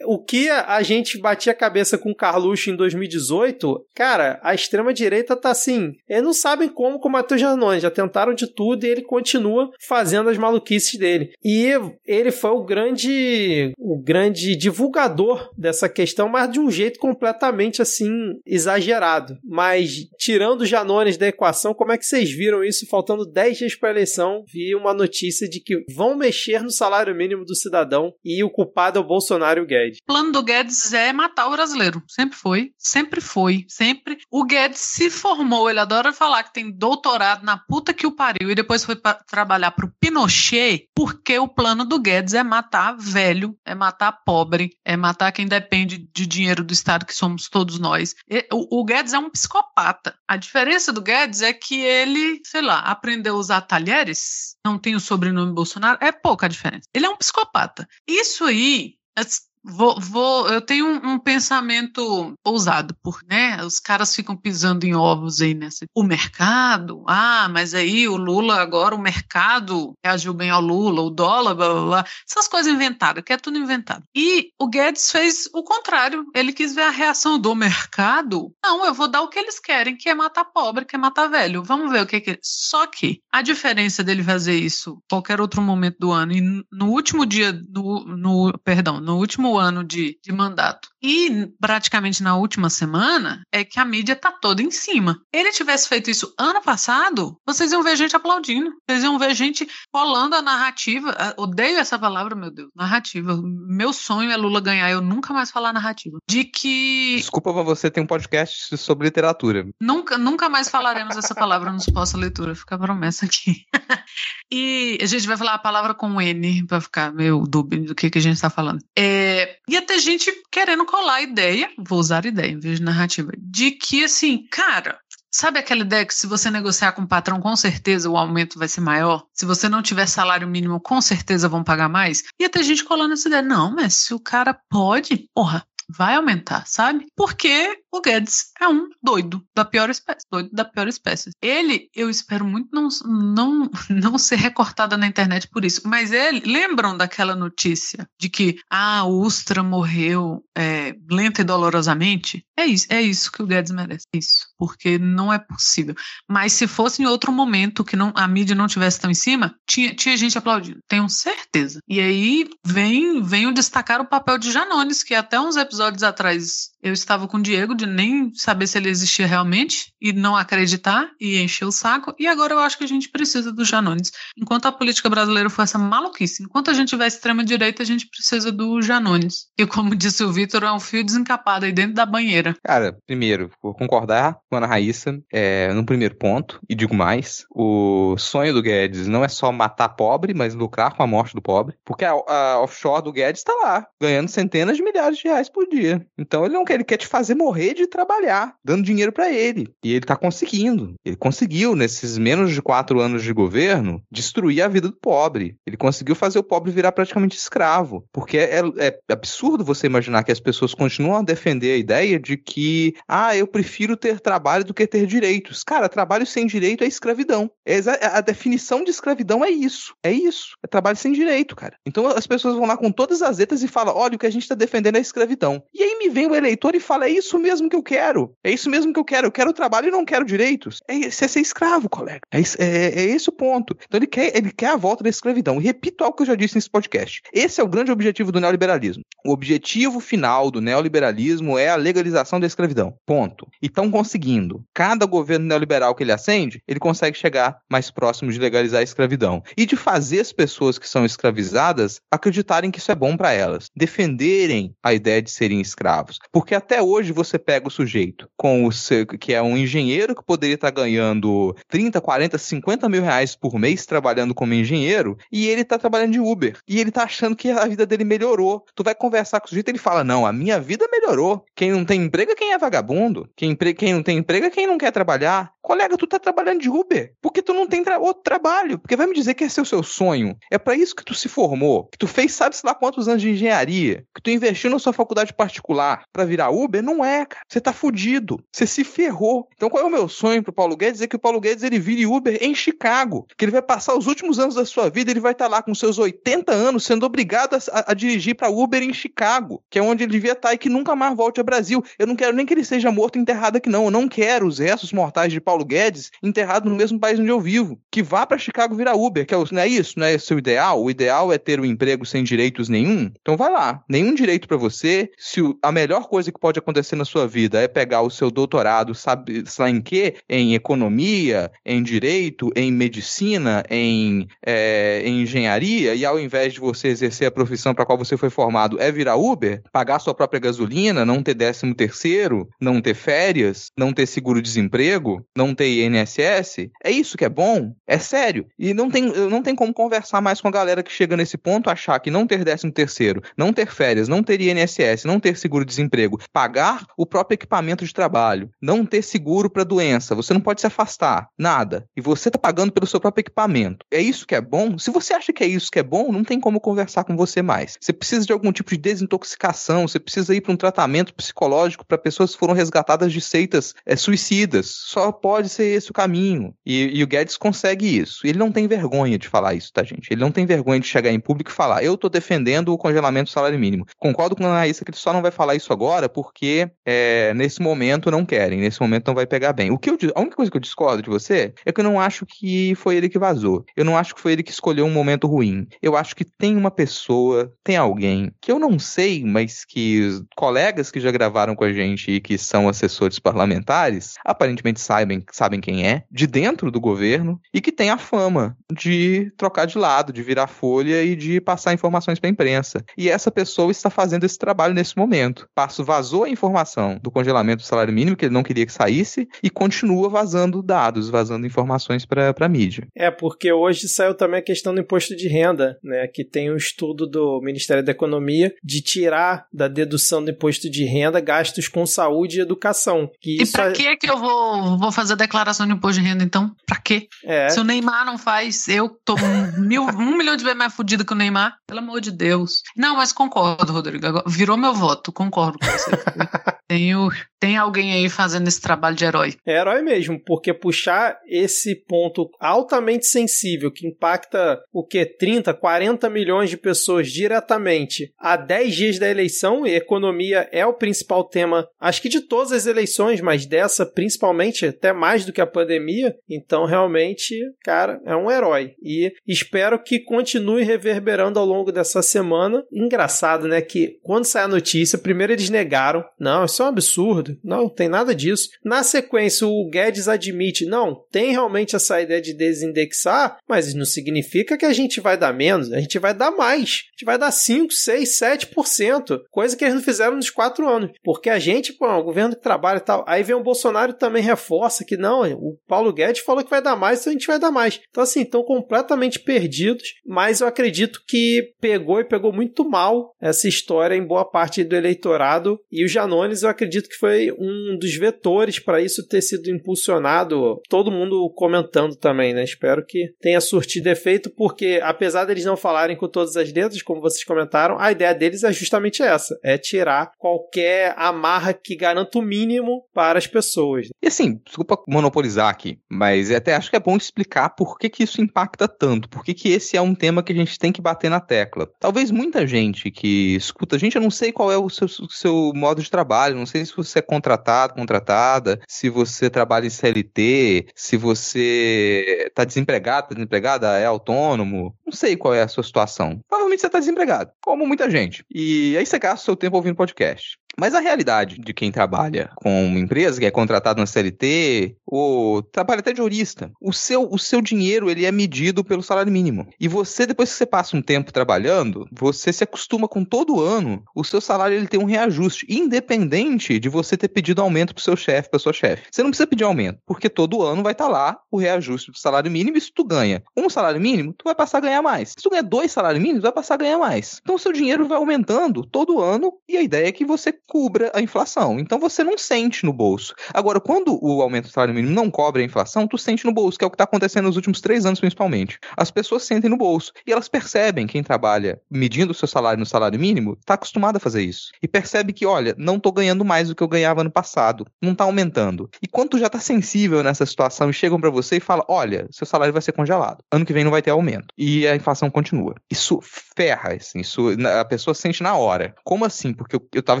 O que a gente batia a cabeça com o Carluxo em 2018, cara, a extrema-direita tá assim, eles não sabem como combater o Janones, já tentaram de tudo e ele continua fazendo as maluquices dele. E ele foi o grande, o grande divulgador dessa questão, mas de um jeito completamente assim exagerado. Mas tirando o Janones da equação, como é que vocês viram isso faltando 10 dias para a eleição? Vi uma notícia de que vão mexer no salário mínimo do cidadão e o culpado é o Bolsonaro o Guedes. O plano do Guedes é matar o brasileiro. Sempre foi, sempre foi, sempre. O Guedes se formou, ele adora falar que tem doutorado na puta que o pariu e depois foi pra trabalhar pro Pinochet, porque o plano do Guedes é matar velho, é matar pobre, é matar quem depende de dinheiro do Estado, que somos todos nós. E- O, o Guedes é um psicopata. A diferença do Guedes é que ele, sei lá, aprendeu a usar talheres, não tem o sobrenome Bolsonaro, é pouca a diferença. Ele é um psicopata. Isso aí as- Vou, vou, eu tenho um, um pensamento ousado, por, né? Os caras ficam pisando em ovos aí nessa. O mercado, ah, mas aí o Lula agora o mercado reagiu bem ao Lula, o dólar, blá blá blá. Essas coisas inventadas, que é tudo inventado. E o Guedes fez o contrário. Ele quis ver a reação do mercado. Não, eu vou dar o que eles querem, que é matar pobre, que é matar velho. Vamos ver o que que. Só que a diferença dele fazer isso qualquer outro momento do ano e no último dia, no, no perdão, no último ano de, de mandato e praticamente na última semana é que a mídia tá toda em cima. Ele tivesse feito isso ano passado, vocês iam ver gente aplaudindo, vocês iam ver gente rolando a narrativa. Ah, odeio essa palavra, meu Deus, narrativa. Meu sonho é Lula ganhar, eu nunca mais falar narrativa. De que. Desculpa, mas você tem um podcast sobre literatura. Nunca, nunca mais falaremos essa palavra nos pós-leitura, fica a promessa aqui. e a gente vai falar a palavra com N, pra ficar meio dúbio do que, que a gente tá falando. É, ia ter gente querendo colar a ideia, vou usar ideia em vez de narrativa, de que assim, cara, Sabe aquela ideia que se você negociar com o patrão, com certeza o aumento vai ser maior? Se você não tiver salário mínimo, com certeza vão pagar mais? Ia ter gente colando essa ideia. Não, mas se o cara pode, porra, vai aumentar, sabe? Porque o Guedes é um doido da pior espécie, doido da pior espécie. Ele, eu espero muito não, não, não ser recortada na internet por isso, mas ele, lembram daquela notícia de que, ah, o Ustra morreu é, lenta e dolorosamente? É isso, é isso que o Guedes merece, é isso, porque não é possível. Mas se fosse em outro momento que não, a mídia não tivesse tão em cima, tinha, tinha gente aplaudindo, tenho certeza. E aí vem, vem destacar o papel de Janones, que até uns episódios atrás eu estava com o Diego de nem saber se ele existia realmente e não acreditar e encher o saco. E agora eu acho que a gente precisa do Janones. Enquanto a política brasileira for essa maluquice, enquanto a gente tiver extrema-direita, a gente precisa do Janones. E como disse o Vitor, é um fio desencapado aí dentro da banheira. Cara, primeiro, vou concordar com a Ana Raíssa é, no primeiro ponto, e digo mais: o sonho do Guedes não é só matar pobre, mas lucrar com a morte do pobre, porque a, a offshore do Guedes está lá, ganhando centenas de milhares de reais por dia. Então ele não quer, ele quer te fazer morrer de trabalhar, dando dinheiro para ele. E ele tá conseguindo. Ele conseguiu, nesses menos de quatro anos de governo, destruir a vida do pobre. Ele conseguiu fazer o pobre virar praticamente escravo. Porque é, é absurdo você imaginar que as pessoas continuam a defender a ideia de que, ah, eu prefiro ter trabalho do que ter direitos. Cara, trabalho sem direito é escravidão. É a definição de escravidão é isso. É isso. É trabalho sem direito, cara. Então as pessoas vão lá com todas as letras e falam: olha, o que a gente está defendendo é escravidão. E aí me vem o eleitor e fala: é isso mesmo que eu quero. É isso mesmo que eu quero. Eu quero trabalho e não quero direitos. É, é ser escravo, colega. É, é, é, esse o ponto. Então ele quer, ele quer a volta da escravidão. E repito algo que eu já disse nesse podcast. Esse é o grande objetivo do neoliberalismo. O objetivo final do neoliberalismo é a legalização da escravidão. Ponto. E estão conseguindo. Cada governo neoliberal que ele acende, ele consegue chegar mais próximo de legalizar a escravidão. E de fazer as pessoas que são escravizadas acreditarem que isso é bom para elas. Defenderem a ideia de serem escravos. Porque até hoje você pega o sujeito com o seu, que é um engenheiro que poderia estar ganhando 30, 40, 50 mil reais por mês trabalhando como engenheiro e ele está trabalhando de Uber. E ele está achando que a vida dele melhorou. Tu vai conversar com o sujeito ele fala: Não, a minha vida melhorou. Quem não tem emprego é quem é vagabundo. Quem, quem não tem emprego é quem não quer trabalhar. Colega, tu tá trabalhando de Uber porque tu não tem tra outro trabalho. Porque vai me dizer que esse é o seu sonho. É para isso que tu se formou, que tu fez sabe-se lá quantos anos de engenharia, que tu investiu na sua faculdade particular para virar Uber. Não é, cara. Você tá fudido. Você se ferrou. Então qual é o meu sonho pro Paulo Guedes? É que o Paulo Guedes ele vire Uber em Chicago. Que ele vai passar os últimos anos da sua vida, ele vai estar tá lá com seus 80 anos sendo obrigado a, a dirigir para Uber em Chicago, que é onde ele devia estar tá e que nunca mais volte ao Brasil. Eu não quero nem que ele seja morto enterrado aqui, não. Eu não quero os restos mortais de Paulo Guedes enterrados no mesmo país onde eu vivo. Que vá para Chicago virar Uber, que é não é isso? Não é esse o ideal? O ideal é ter um emprego sem direitos nenhum? Então vai lá. Nenhum direito para você. Se a melhor coisa que pode acontecer na sua vida é pegar o seu doutorado, sabe, lá em quê? Em economia, em direito, em medicina, em, é, em engenharia, e ao invés de você exercer a profissão para qual você foi formado é virar Uber, pagar sua própria gasolina, não ter décimo terceiro, não ter férias, não ter seguro-desemprego, não ter INSS, é isso que é bom? É sério. E não tem, não tem como conversar mais com a galera que chega nesse ponto, achar que não ter décimo terceiro, não ter férias, não ter INSS, não ter seguro-desemprego, pagar o próprio equipamento de trabalho, não ter seguro para doença, você não pode se afastar, nada. E você está pagando pelo seu próprio equipamento. É isso que é bom? Se você acha que é isso que é bom, não tem como conversar com você mais. Você precisa de algum tipo de desintoxicação, você precisa ir para um tratamento psicológico para pessoas que foram resgatadas de seitas é, suicidas. Só pode ser esse o caminho. E, e o Guedes consegue isso. Ele não tem vergonha de falar isso, tá, gente? Ele não tem vergonha de chegar em público e falar: eu tô defendendo o congelamento do salário mínimo. Concordo com a Anaísa que ele só não vai falar isso agora porque é, nesse momento não querem, nesse momento não vai pegar bem. O que eu, a única coisa que eu discordo de você é que eu não acho que foi ele que vazou. Eu não acho que foi ele que escolheu um momento ruim. Eu acho que tem uma pessoa, tem alguém que eu não sei, mas que colegas que já gravaram com a gente e que são assessores parlamentares aparentemente sabem, sabem quem é, de dentro do governo e que tem a fama de trocar de lado, de virar folha e de passar informações para a imprensa. E essa pessoa está fazendo esse trabalho nesse momento. Passo vazou a informação do congelamento do salário mínimo, que ele não queria que saísse, e continua vazando dados, vazando informações para a mídia. É, porque hoje saiu também a questão do imposto de renda, né? Que tem um estudo do Ministério da Economia de tirar da dedução do imposto de renda gastos com saúde e educação. Que e para é... que que eu vou, vou fazer a declaração de imposto de renda, então? Pra quê? É. Se o Neymar não faz, eu tô um, mil, um milhão de vezes mais fudido que o Neymar. Pelo amor de Deus. Não, mas concordo, Rodrigo. Virou meu voto, concordo com você. Tenho, tem alguém aí fazendo esse trabalho de herói. É herói mesmo, porque puxar esse ponto altamente sensível que impacta o que? 30, 40 milhões de pessoas diretamente a 10 dias da eleição, e economia é o principal tema, acho que de todas as eleições, mas dessa principalmente, até mais do que a pandemia. Então, realmente, cara, é um herói. E espero que continue reverberando ao longo dessa semana. Engraçado, né? Que quando sai a notícia, primeiro eles negaram. Não, isso é um absurdo. Não, tem nada disso. Na sequência, o Guedes admite: não, tem realmente essa ideia de desindexar, mas não significa que a gente vai dar menos, a gente vai dar mais. A gente vai dar 5, 6, 7%, coisa que eles não fizeram nos quatro anos. Porque a gente, pô, o governo que trabalha e tal. Aí vem o Bolsonaro também reforça que não, o Paulo Guedes falou que vai dar mais, então a gente vai dar mais. Então, assim, estão completamente perdidos, mas eu acredito que pegou e pegou muito mal essa história em boa parte do eleitorado. E o Janones, eu acredito que foi um dos vetores para isso ter sido impulsionado. Todo mundo comentando também, né? Espero que tenha surtido efeito, porque apesar deles não falarem com todas as letras, como vocês comentaram, a ideia deles é justamente essa: é tirar qualquer amarra que garanta o mínimo para as pessoas. E assim, desculpa monopolizar aqui, mas até acho que é bom explicar por que, que isso impacta tanto, por que, que esse é um tema que a gente tem que bater na tecla. Talvez muita gente que escuta, gente, eu não sei qual é o seu, seu modo de trabalho, não sei se você é contratado, contratada, se você trabalha em CLT, se você está desempregado, tá desempregada, é autônomo, não sei qual é a sua situação. Provavelmente você está desempregado, como muita gente. E aí você gasta o seu tempo ouvindo podcast. Mas a realidade de quem trabalha com uma empresa, que é contratado na CLT, ou trabalha até de jurista, o seu, o seu dinheiro ele é medido pelo salário mínimo. E você, depois que você passa um tempo trabalhando, você se acostuma com todo ano, o seu salário ele tem um reajuste, independente de você ter pedido aumento para o seu chefe, para sua chefe. Você não precisa pedir aumento, porque todo ano vai estar tá lá o reajuste do salário mínimo e se tu ganha um salário mínimo, tu vai passar a ganhar mais. Se tu ganha dois salários mínimos, vai passar a ganhar mais. Então o seu dinheiro vai aumentando todo ano e a ideia é que você cubra a inflação. Então você não sente no bolso. Agora, quando o aumento do salário mínimo não cobre a inflação, tu sente no bolso, que é o que está acontecendo nos últimos três anos principalmente. As pessoas sentem no bolso e elas percebem, quem trabalha medindo o seu salário no salário mínimo, está acostumado a fazer isso. E percebe que, olha, não estou ganhando mais do que eu ganhava no passado. Não está aumentando. E quando tu já está sensível nessa situação e chegam para você e falam, olha, seu salário vai ser congelado. Ano que vem não vai ter aumento. E a inflação continua. Isso ferra, assim, isso a pessoa sente na hora. Como assim? Porque eu, eu tava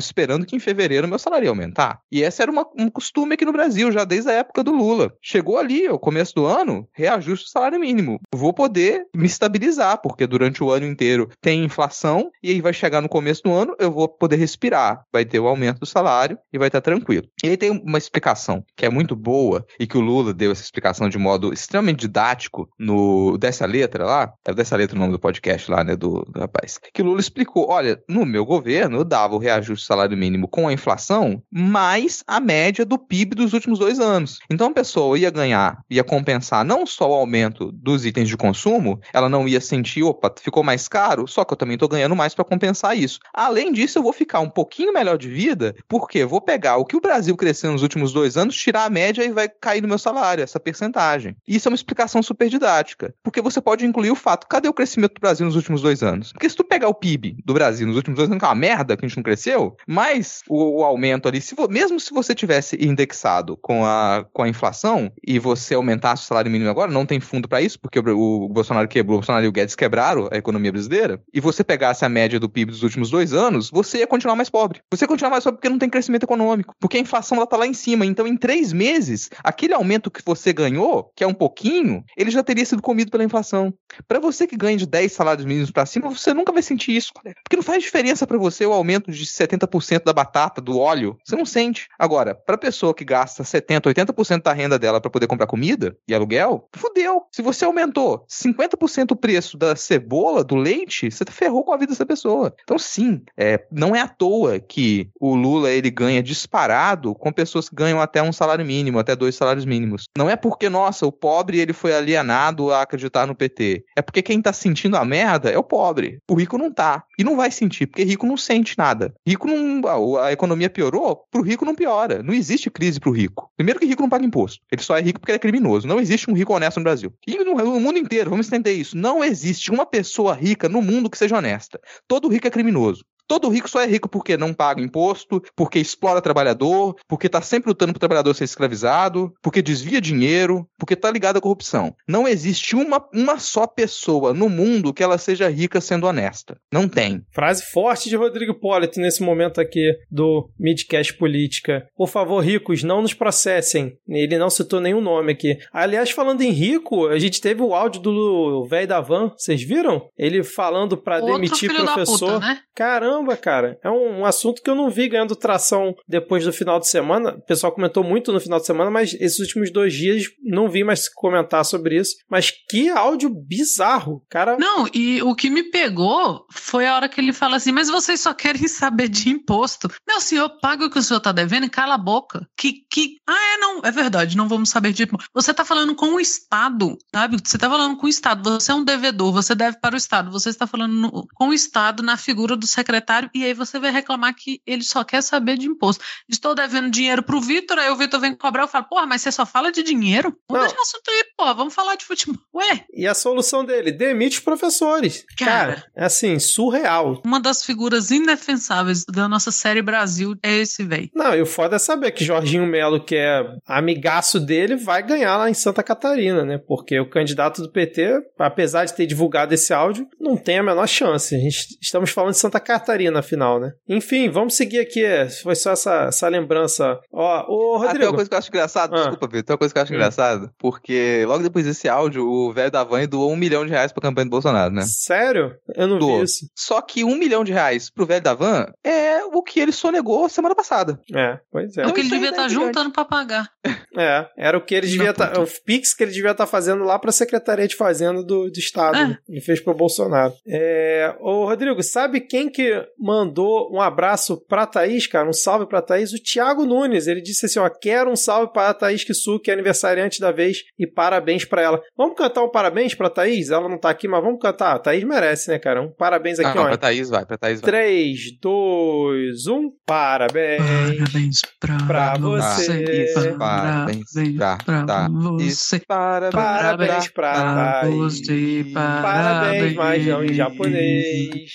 esperando que em fevereiro meu salário ia aumentar. E esse era uma, um costume aqui no Brasil, já desde a época do Lula. Chegou ali, ao começo do ano, reajuste o salário mínimo. Vou poder me estabilizar, porque durante o ano inteiro tem inflação, e aí vai chegar no começo do ano, eu vou poder respirar. Vai ter o aumento do salário e vai estar tranquilo. E aí tem uma explicação que é muito boa, e que o Lula deu essa explicação de modo extremamente didático no Dessa Letra lá. É Dessa Letra o nome do podcast lá, né, do, do rapaz. Que o Lula explicou: olha, no meu governo eu dava o reajuste do salário mínimo com a inflação mais a média do PIB dos últimos dois anos. Então a pessoa ia ganhar, ia compensar não só o aumento dos itens de consumo, ela não ia sentir, opa, ficou mais caro, só que eu também estou ganhando mais para compensar isso. Além disso, eu vou ficar um pouquinho melhor de vida, porque vou pegar o que o Brasil cresceu nos últimos dois anos, tirar a média e vai cair no meu salário, essa percentagem. Isso é uma explicação super didática, porque você pode incluir o fato, cadê o crescimento do Brasil nos últimos dois anos? Porque se tu pegar o PIB do Brasil nos últimos dois anos, que é uma merda, que a gente não cresceu, mas o, o aumento ali, se mesmo se você tivesse indexado com a, com a inflação e você aumentasse o salário mínimo agora, não tem fundo para isso, porque o, o Bolsonaro quebrou, o Bolsonaro e o Guedes quebraram a economia brasileira, e você pegasse a média do PIB dos últimos dois anos, você ia continuar mais pobre. Você ia continuar mais pobre porque não tem crescimento econômico, porque a inflação ela tá lá em cima. Então, em três meses, aquele aumento que você ganhou, que é um pouquinho, ele já teria sido comido pela inflação. Para você que ganha de 10 salários mínimos para cima, você nunca vai sentir isso, porque não faz diferença para você o aumento de 70% da batata, do óleo. Você não sente. Agora, para pessoa que gasta 70, 80% da renda dela para poder comprar comida e aluguel, fudeu. Se você aumentou 50% o preço da cebola, do leite, você ferrou com a vida dessa pessoa. Então, sim, é, não é à toa que o Lula ele ganha disparado com pessoas que ganham até um salário mínimo, até dois salários mínimos. Não é porque, nossa, o pobre ele foi alienado a acreditar no PT. É porque quem tá sentindo a merda é o pobre. O rico não tá. E não vai sentir, porque rico não sente nada. Rico não. A economia piorou, pro rico não piora. Não existe crise pro rico. Primeiro que rico não paga imposto. Ele só é rico porque ele é criminoso. Não existe um rico honesto no Brasil. E no, no mundo inteiro, vamos entender isso. Não existe uma pessoa rica no mundo que seja honesta. Todo rico é criminoso. Todo rico só é rico porque não paga imposto, porque explora trabalhador, porque está sempre lutando para o trabalhador ser escravizado, porque desvia dinheiro, porque está ligado à corrupção. Não existe uma, uma só pessoa no mundo que ela seja rica sendo honesta. Não tem. Frase forte de Rodrigo Pollitt nesse momento aqui do Midcast Política. Por favor, ricos, não nos processem. Ele não citou nenhum nome aqui. Aliás, falando em rico, a gente teve o áudio do velho da van. Vocês viram? Ele falando para demitir professor. Puta, né? Caramba! Caramba, cara. É um, um, assunto que eu não vi ganhando tração depois do final de semana. O pessoal comentou muito no final de semana, mas esses últimos dois dias não vi mais comentar sobre isso. Mas que áudio bizarro, cara. Não, e o que me pegou foi a hora que ele fala assim: mas vocês só querem saber de imposto. Meu senhor, paga o que o senhor tá devendo e cala a boca. Que, que. Ah, é, não, é verdade, não vamos saber de imposto. Você tá falando com o Estado, sabe? Você tá falando com o Estado. Você é um devedor, você deve para o Estado. Você está falando no, com o Estado na figura do secretário secretário e aí você vai reclamar que ele só quer saber de imposto. Estou devendo dinheiro pro Vitor, aí o Vitor vem cobrar, eu falo, porra, mas você só fala de dinheiro? Deixar o assunto aí, porra, vamos falar de futebol. Ué? E a solução dele? Demite os professores. Cara, Cara é assim, surreal. Uma das figuras indefensáveis da nossa série Brasil é esse velho. Não, e o foda é saber que Jorginho Melo, que é amigaço dele, vai ganhar lá em Santa Catarina, né? Porque o candidato do PT, apesar de ter divulgado esse áudio, não tem a menor chance. A gente estamos falando de Santa Catarina na final, né? Enfim, vamos seguir aqui. Foi só essa, essa lembrança. Ó, o Rodrigo. Ah, tem uma coisa que eu acho engraçado, ah. desculpa, Vitor. Tem uma coisa que eu acho hum. engraçado, porque logo depois desse áudio, o velho da Van doou um milhão de reais pra campanha do Bolsonaro, né? Sério? Eu não Doou. vi isso. Só que um milhão de reais pro velho da Van é o que ele sonegou semana passada. É, pois é. É o que ele devia estar tá juntando pra pagar. É, era o que ele devia estar. Tá, o Pix que ele devia estar tá fazendo lá pra Secretaria de Fazenda do, do Estado. É. Né? Ele fez pro Bolsonaro. É, ô, Rodrigo, sabe quem que mandou um abraço pra Thaís, cara? Um salve pra Thaís? O Thiago Nunes. Ele disse assim: ó, quero um salve para a Thaís Kisu, que é aniversariante da vez, e parabéns pra ela. Vamos cantar um parabéns pra Thaís? Ela não tá aqui, mas vamos cantar. A Thaís merece, né, cara? Um parabéns aqui, ah, ó. Pra Thaís vai, pra Thaís vai. 3, 2, 1. Parabéns. Parabéns pra, pra você. Parabéns Parabéns pra, pra você. Parabéns, parabéns pra você. Parabéns, mas não em japonês.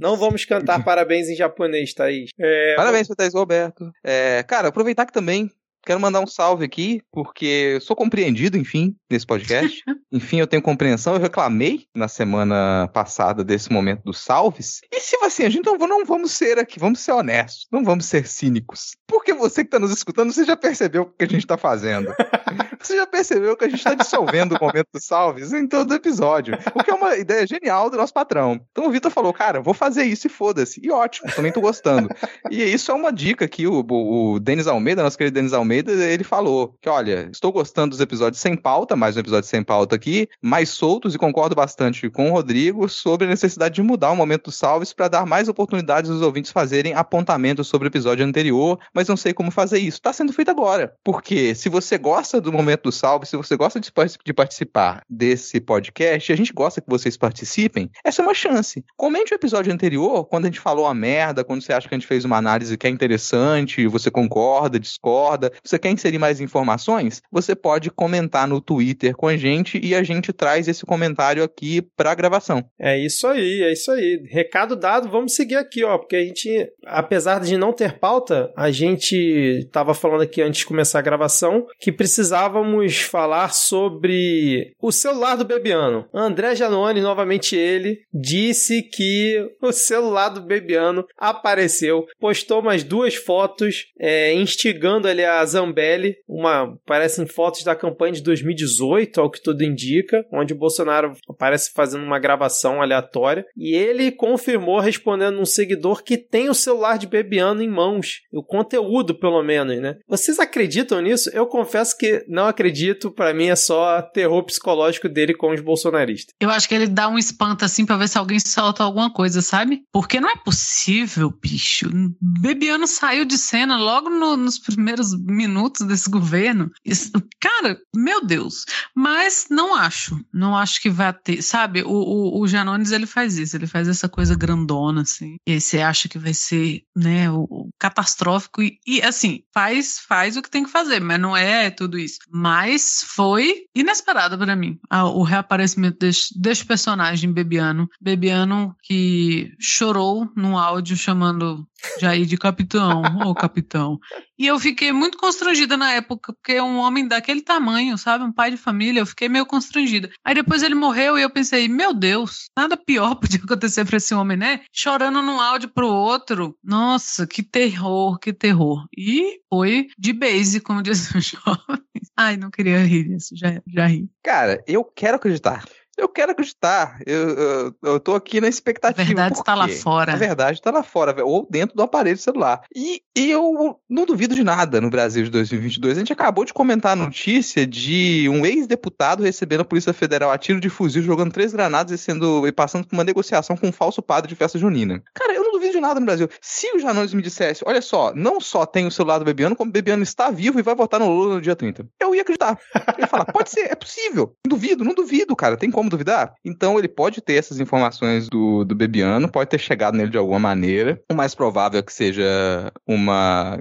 Não vamos cantar parabéns em japonês, Thaís. É, parabéns pra Thaís Roberto. É, cara, aproveitar que também Quero mandar um salve aqui, porque sou compreendido, enfim, nesse podcast. enfim, eu tenho compreensão. Eu reclamei na semana passada desse momento dos salves. E se assim, a gente não, não vamos ser aqui, vamos ser honestos, não vamos ser cínicos. Porque você que está nos escutando, você já percebeu o que a gente está fazendo. Você já percebeu que a gente está dissolvendo o momento dos salves em todo episódio, o que é uma ideia genial do nosso patrão. Então o Vitor falou, cara, vou fazer isso e foda-se. E ótimo, também tô gostando. e isso é uma dica que o, o, Denis Almeida, nosso querido Denis Almeida, ele falou que, olha, estou gostando dos episódios sem pauta, mais um episódio sem pauta aqui, mais soltos e concordo bastante com o Rodrigo sobre a necessidade de mudar o momento dos salves para dar mais oportunidades aos ouvintes fazerem apontamentos sobre o episódio anterior, mas não sei como fazer isso. Está sendo feito agora. Porque se você gosta do momento do salve, se você gosta de, participar desse podcast, a gente gosta que vocês participem, essa é uma chance. Comente o episódio anterior, quando a gente falou a merda, quando você acha que a gente fez uma análise que é interessante, você concorda, discorda, você quer inserir mais informações, você pode comentar no Twitter com a gente e a gente traz esse comentário aqui para gravação. É isso aí, é isso aí. Recado dado, vamos seguir aqui, ó, porque a gente, apesar de não ter pauta, a gente estava falando aqui antes de começar a gravação que precisávamos falar sobre o celular do Bebiano. André Janone, novamente ele, disse que o celular do Bebiano apareceu, postou umas duas fotos é, instigando ali a Zambelli, uma parecem fotos da campanha de 2018, ao que tudo indica, onde o Bolsonaro aparece fazendo uma gravação aleatória e ele confirmou respondendo um seguidor que tem o celular de Bebiano em mãos, o conteúdo pelo menos, né? Vocês acreditam nisso? Eu confesso que não acredito, para mim é só terror psicológico dele com os bolsonaristas. Eu acho que ele dá um espanto assim para ver se alguém solta alguma coisa, sabe? Porque não é possível, bicho. Bebiano saiu de cena logo no, nos primeiros minutos desse governo. Isso, cara, meu Deus. Mas não acho. Não acho que vai ter. Sabe, o, o, o Janones ele faz isso. Ele faz essa coisa grandona, assim. E aí você acha que vai ser, né, o, o catastrófico. E, e, assim, faz, faz o que tem que fazer, mas não é tudo isso. Mas foi inesperado para mim o reaparecimento desse personagem, Bebiano. Bebiano que chorou num áudio chamando Jair de capitão, ô capitão. E eu fiquei muito constrangida na época, porque um homem daquele tamanho, sabe, um pai de família, eu fiquei meio constrangida. Aí depois ele morreu e eu pensei, meu Deus, nada pior podia acontecer para esse homem, né? Chorando num áudio pro outro. Nossa, que terror, que terror. E foi de base, como diz o jovem. Ai, não queria rir disso, já, já ri. Cara, eu quero acreditar. Eu quero acreditar. Eu, eu, eu tô aqui na expectativa. A verdade está lá fora. A verdade está lá fora, ou dentro do aparelho celular. E, e, eu não duvido de nada no Brasil de 2022. A gente acabou de comentar a notícia de um ex-deputado recebendo a Polícia Federal a tiro de fuzil, jogando três granadas e, sendo, e passando por uma negociação com um falso padre de festa junina. Cara, de nada no Brasil. Se o Janones me dissesse, olha só, não só tem o celular do Bebiano, como o Bebiano está vivo e vai votar no Lula no dia 30. Eu ia acreditar. Ia falar, pode ser, é possível. Duvido, não duvido, cara. Tem como duvidar? Então ele pode ter essas informações do, do Bebiano, pode ter chegado nele de alguma maneira. O mais provável é que seja uma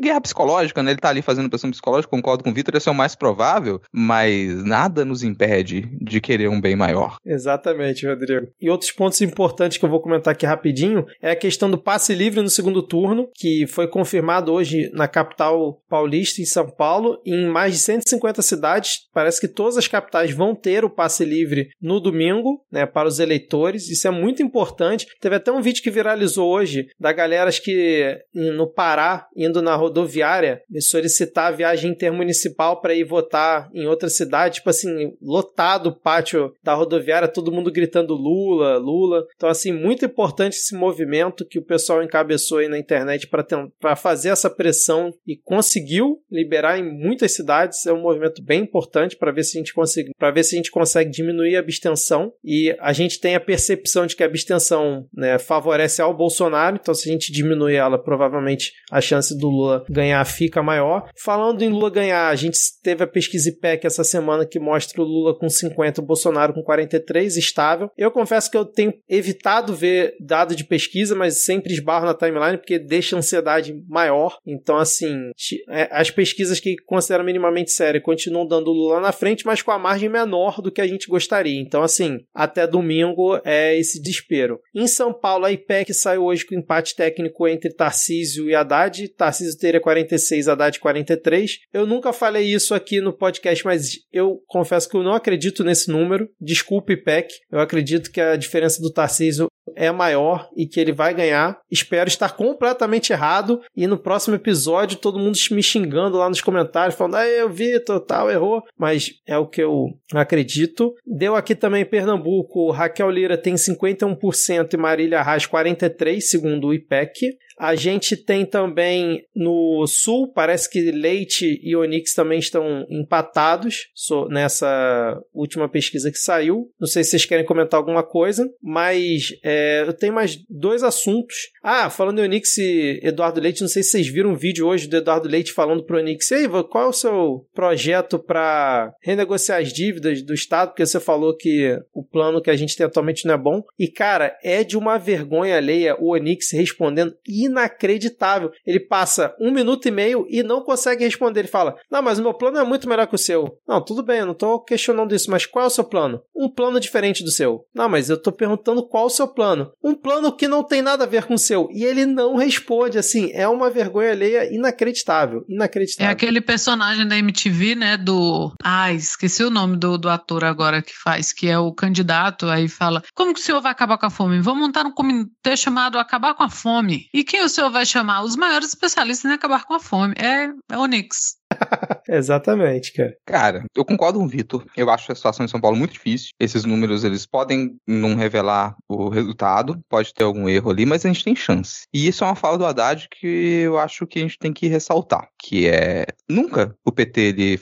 guerra psicológica, né? Ele tá ali fazendo pressão psicológica, concordo com o Vitor, esse é o mais provável, mas nada nos impede de querer um bem maior. Exatamente, Rodrigo. E outros pontos importantes que eu vou comentar aqui rapidinho é a questão do passe livre no segundo turno, que foi confirmado hoje na capital paulista, em São Paulo, em mais de 150 cidades. Parece que todas as capitais vão ter o passe livre no domingo, né, para os eleitores. Isso é muito importante. Teve até um vídeo que viralizou hoje da galera que no Pará, indo na rodoviária, solicitar a viagem intermunicipal para ir votar em outra cidade, tipo assim, lotado o pátio da rodoviária, todo mundo gritando Lula, Lula. Então, assim, muito importante esse movimento que o pessoal encabeçou aí na internet para fazer essa pressão e conseguiu liberar em muitas cidades. É um movimento bem importante para ver se a gente consegue, para ver se a gente consegue diminuir a abstenção e a gente tem a percepção de que a abstenção né, favorece ao Bolsonaro, então se a gente diminuir ela, provavelmente a chance do Lula ganhar fica maior. Falando em Lula ganhar, a gente teve a pesquisa IPEC essa semana que mostra o Lula com 50, o Bolsonaro com 43, estável. Eu confesso que eu tenho evitado ver dado de pesquisa, mas sempre esbarro na timeline porque deixa ansiedade maior. Então, assim, é, as pesquisas que consideram minimamente sérias continuam dando Lula na frente, mas com a margem menor do que a gente gostaria. Então, assim, até domingo é esse desespero. Em São Paulo, a IPEC saiu hoje com empate técnico entre Tarcísio e Haddad. Tarcísio teria 46, Haddad 43. Eu nunca falei isso aqui no podcast, mas eu confesso que eu não acredito nesse número. Desculpe, IPEC. Eu acredito que a diferença do Tarcísio é maior e que ele vai ganhar. Espero estar completamente errado e no próximo episódio todo mundo me xingando lá nos comentários, falando, ah, eu vi, total, errou. Mas é o que eu acredito. Deu aqui também Pernambuco, Raquel Lira tem 51% e Marília Arraes 43%, segundo o IPEC. A gente tem também no Sul, parece que Leite e Onix também estão empatados nessa última pesquisa que saiu. Não sei se vocês querem comentar alguma coisa, mas é, eu tenho mais dois assuntos. Ah, falando em Onix e Eduardo Leite, não sei se vocês viram um vídeo hoje do Eduardo Leite falando pro Onix, ei, qual é o seu projeto para renegociar as dívidas do Estado? Porque você falou que o plano que a gente tem atualmente não é bom. E, cara, é de uma vergonha alheia o Onix respondendo inacreditável. Ele passa um minuto e meio e não consegue responder. Ele fala: Não, mas o meu plano é muito melhor que o seu. Não, tudo bem, eu não estou questionando isso, mas qual é o seu plano? Um plano diferente do seu. Não, mas eu estou perguntando qual é o seu plano. Um plano que não tem nada a ver com o seu. E ele não responde, assim, é uma vergonha alheia inacreditável. Inacreditável. É aquele personagem da MTV, né? Do. Ah, esqueci o nome do, do ator agora que faz, que é o candidato. Aí fala: Como que o senhor vai acabar com a fome? Vamos montar um comitê chamado Acabar com a Fome. E quem o senhor vai chamar? Os maiores especialistas em acabar com a fome. É, é Onix. Exatamente, cara. Cara, eu concordo com o Vitor. Eu acho a situação em São Paulo muito difícil. Esses números, eles podem não revelar o resultado, pode ter algum erro ali, mas a gente tem chance. E isso é uma fala do Haddad que eu acho que a gente tem que ressaltar, que é nunca o PT ele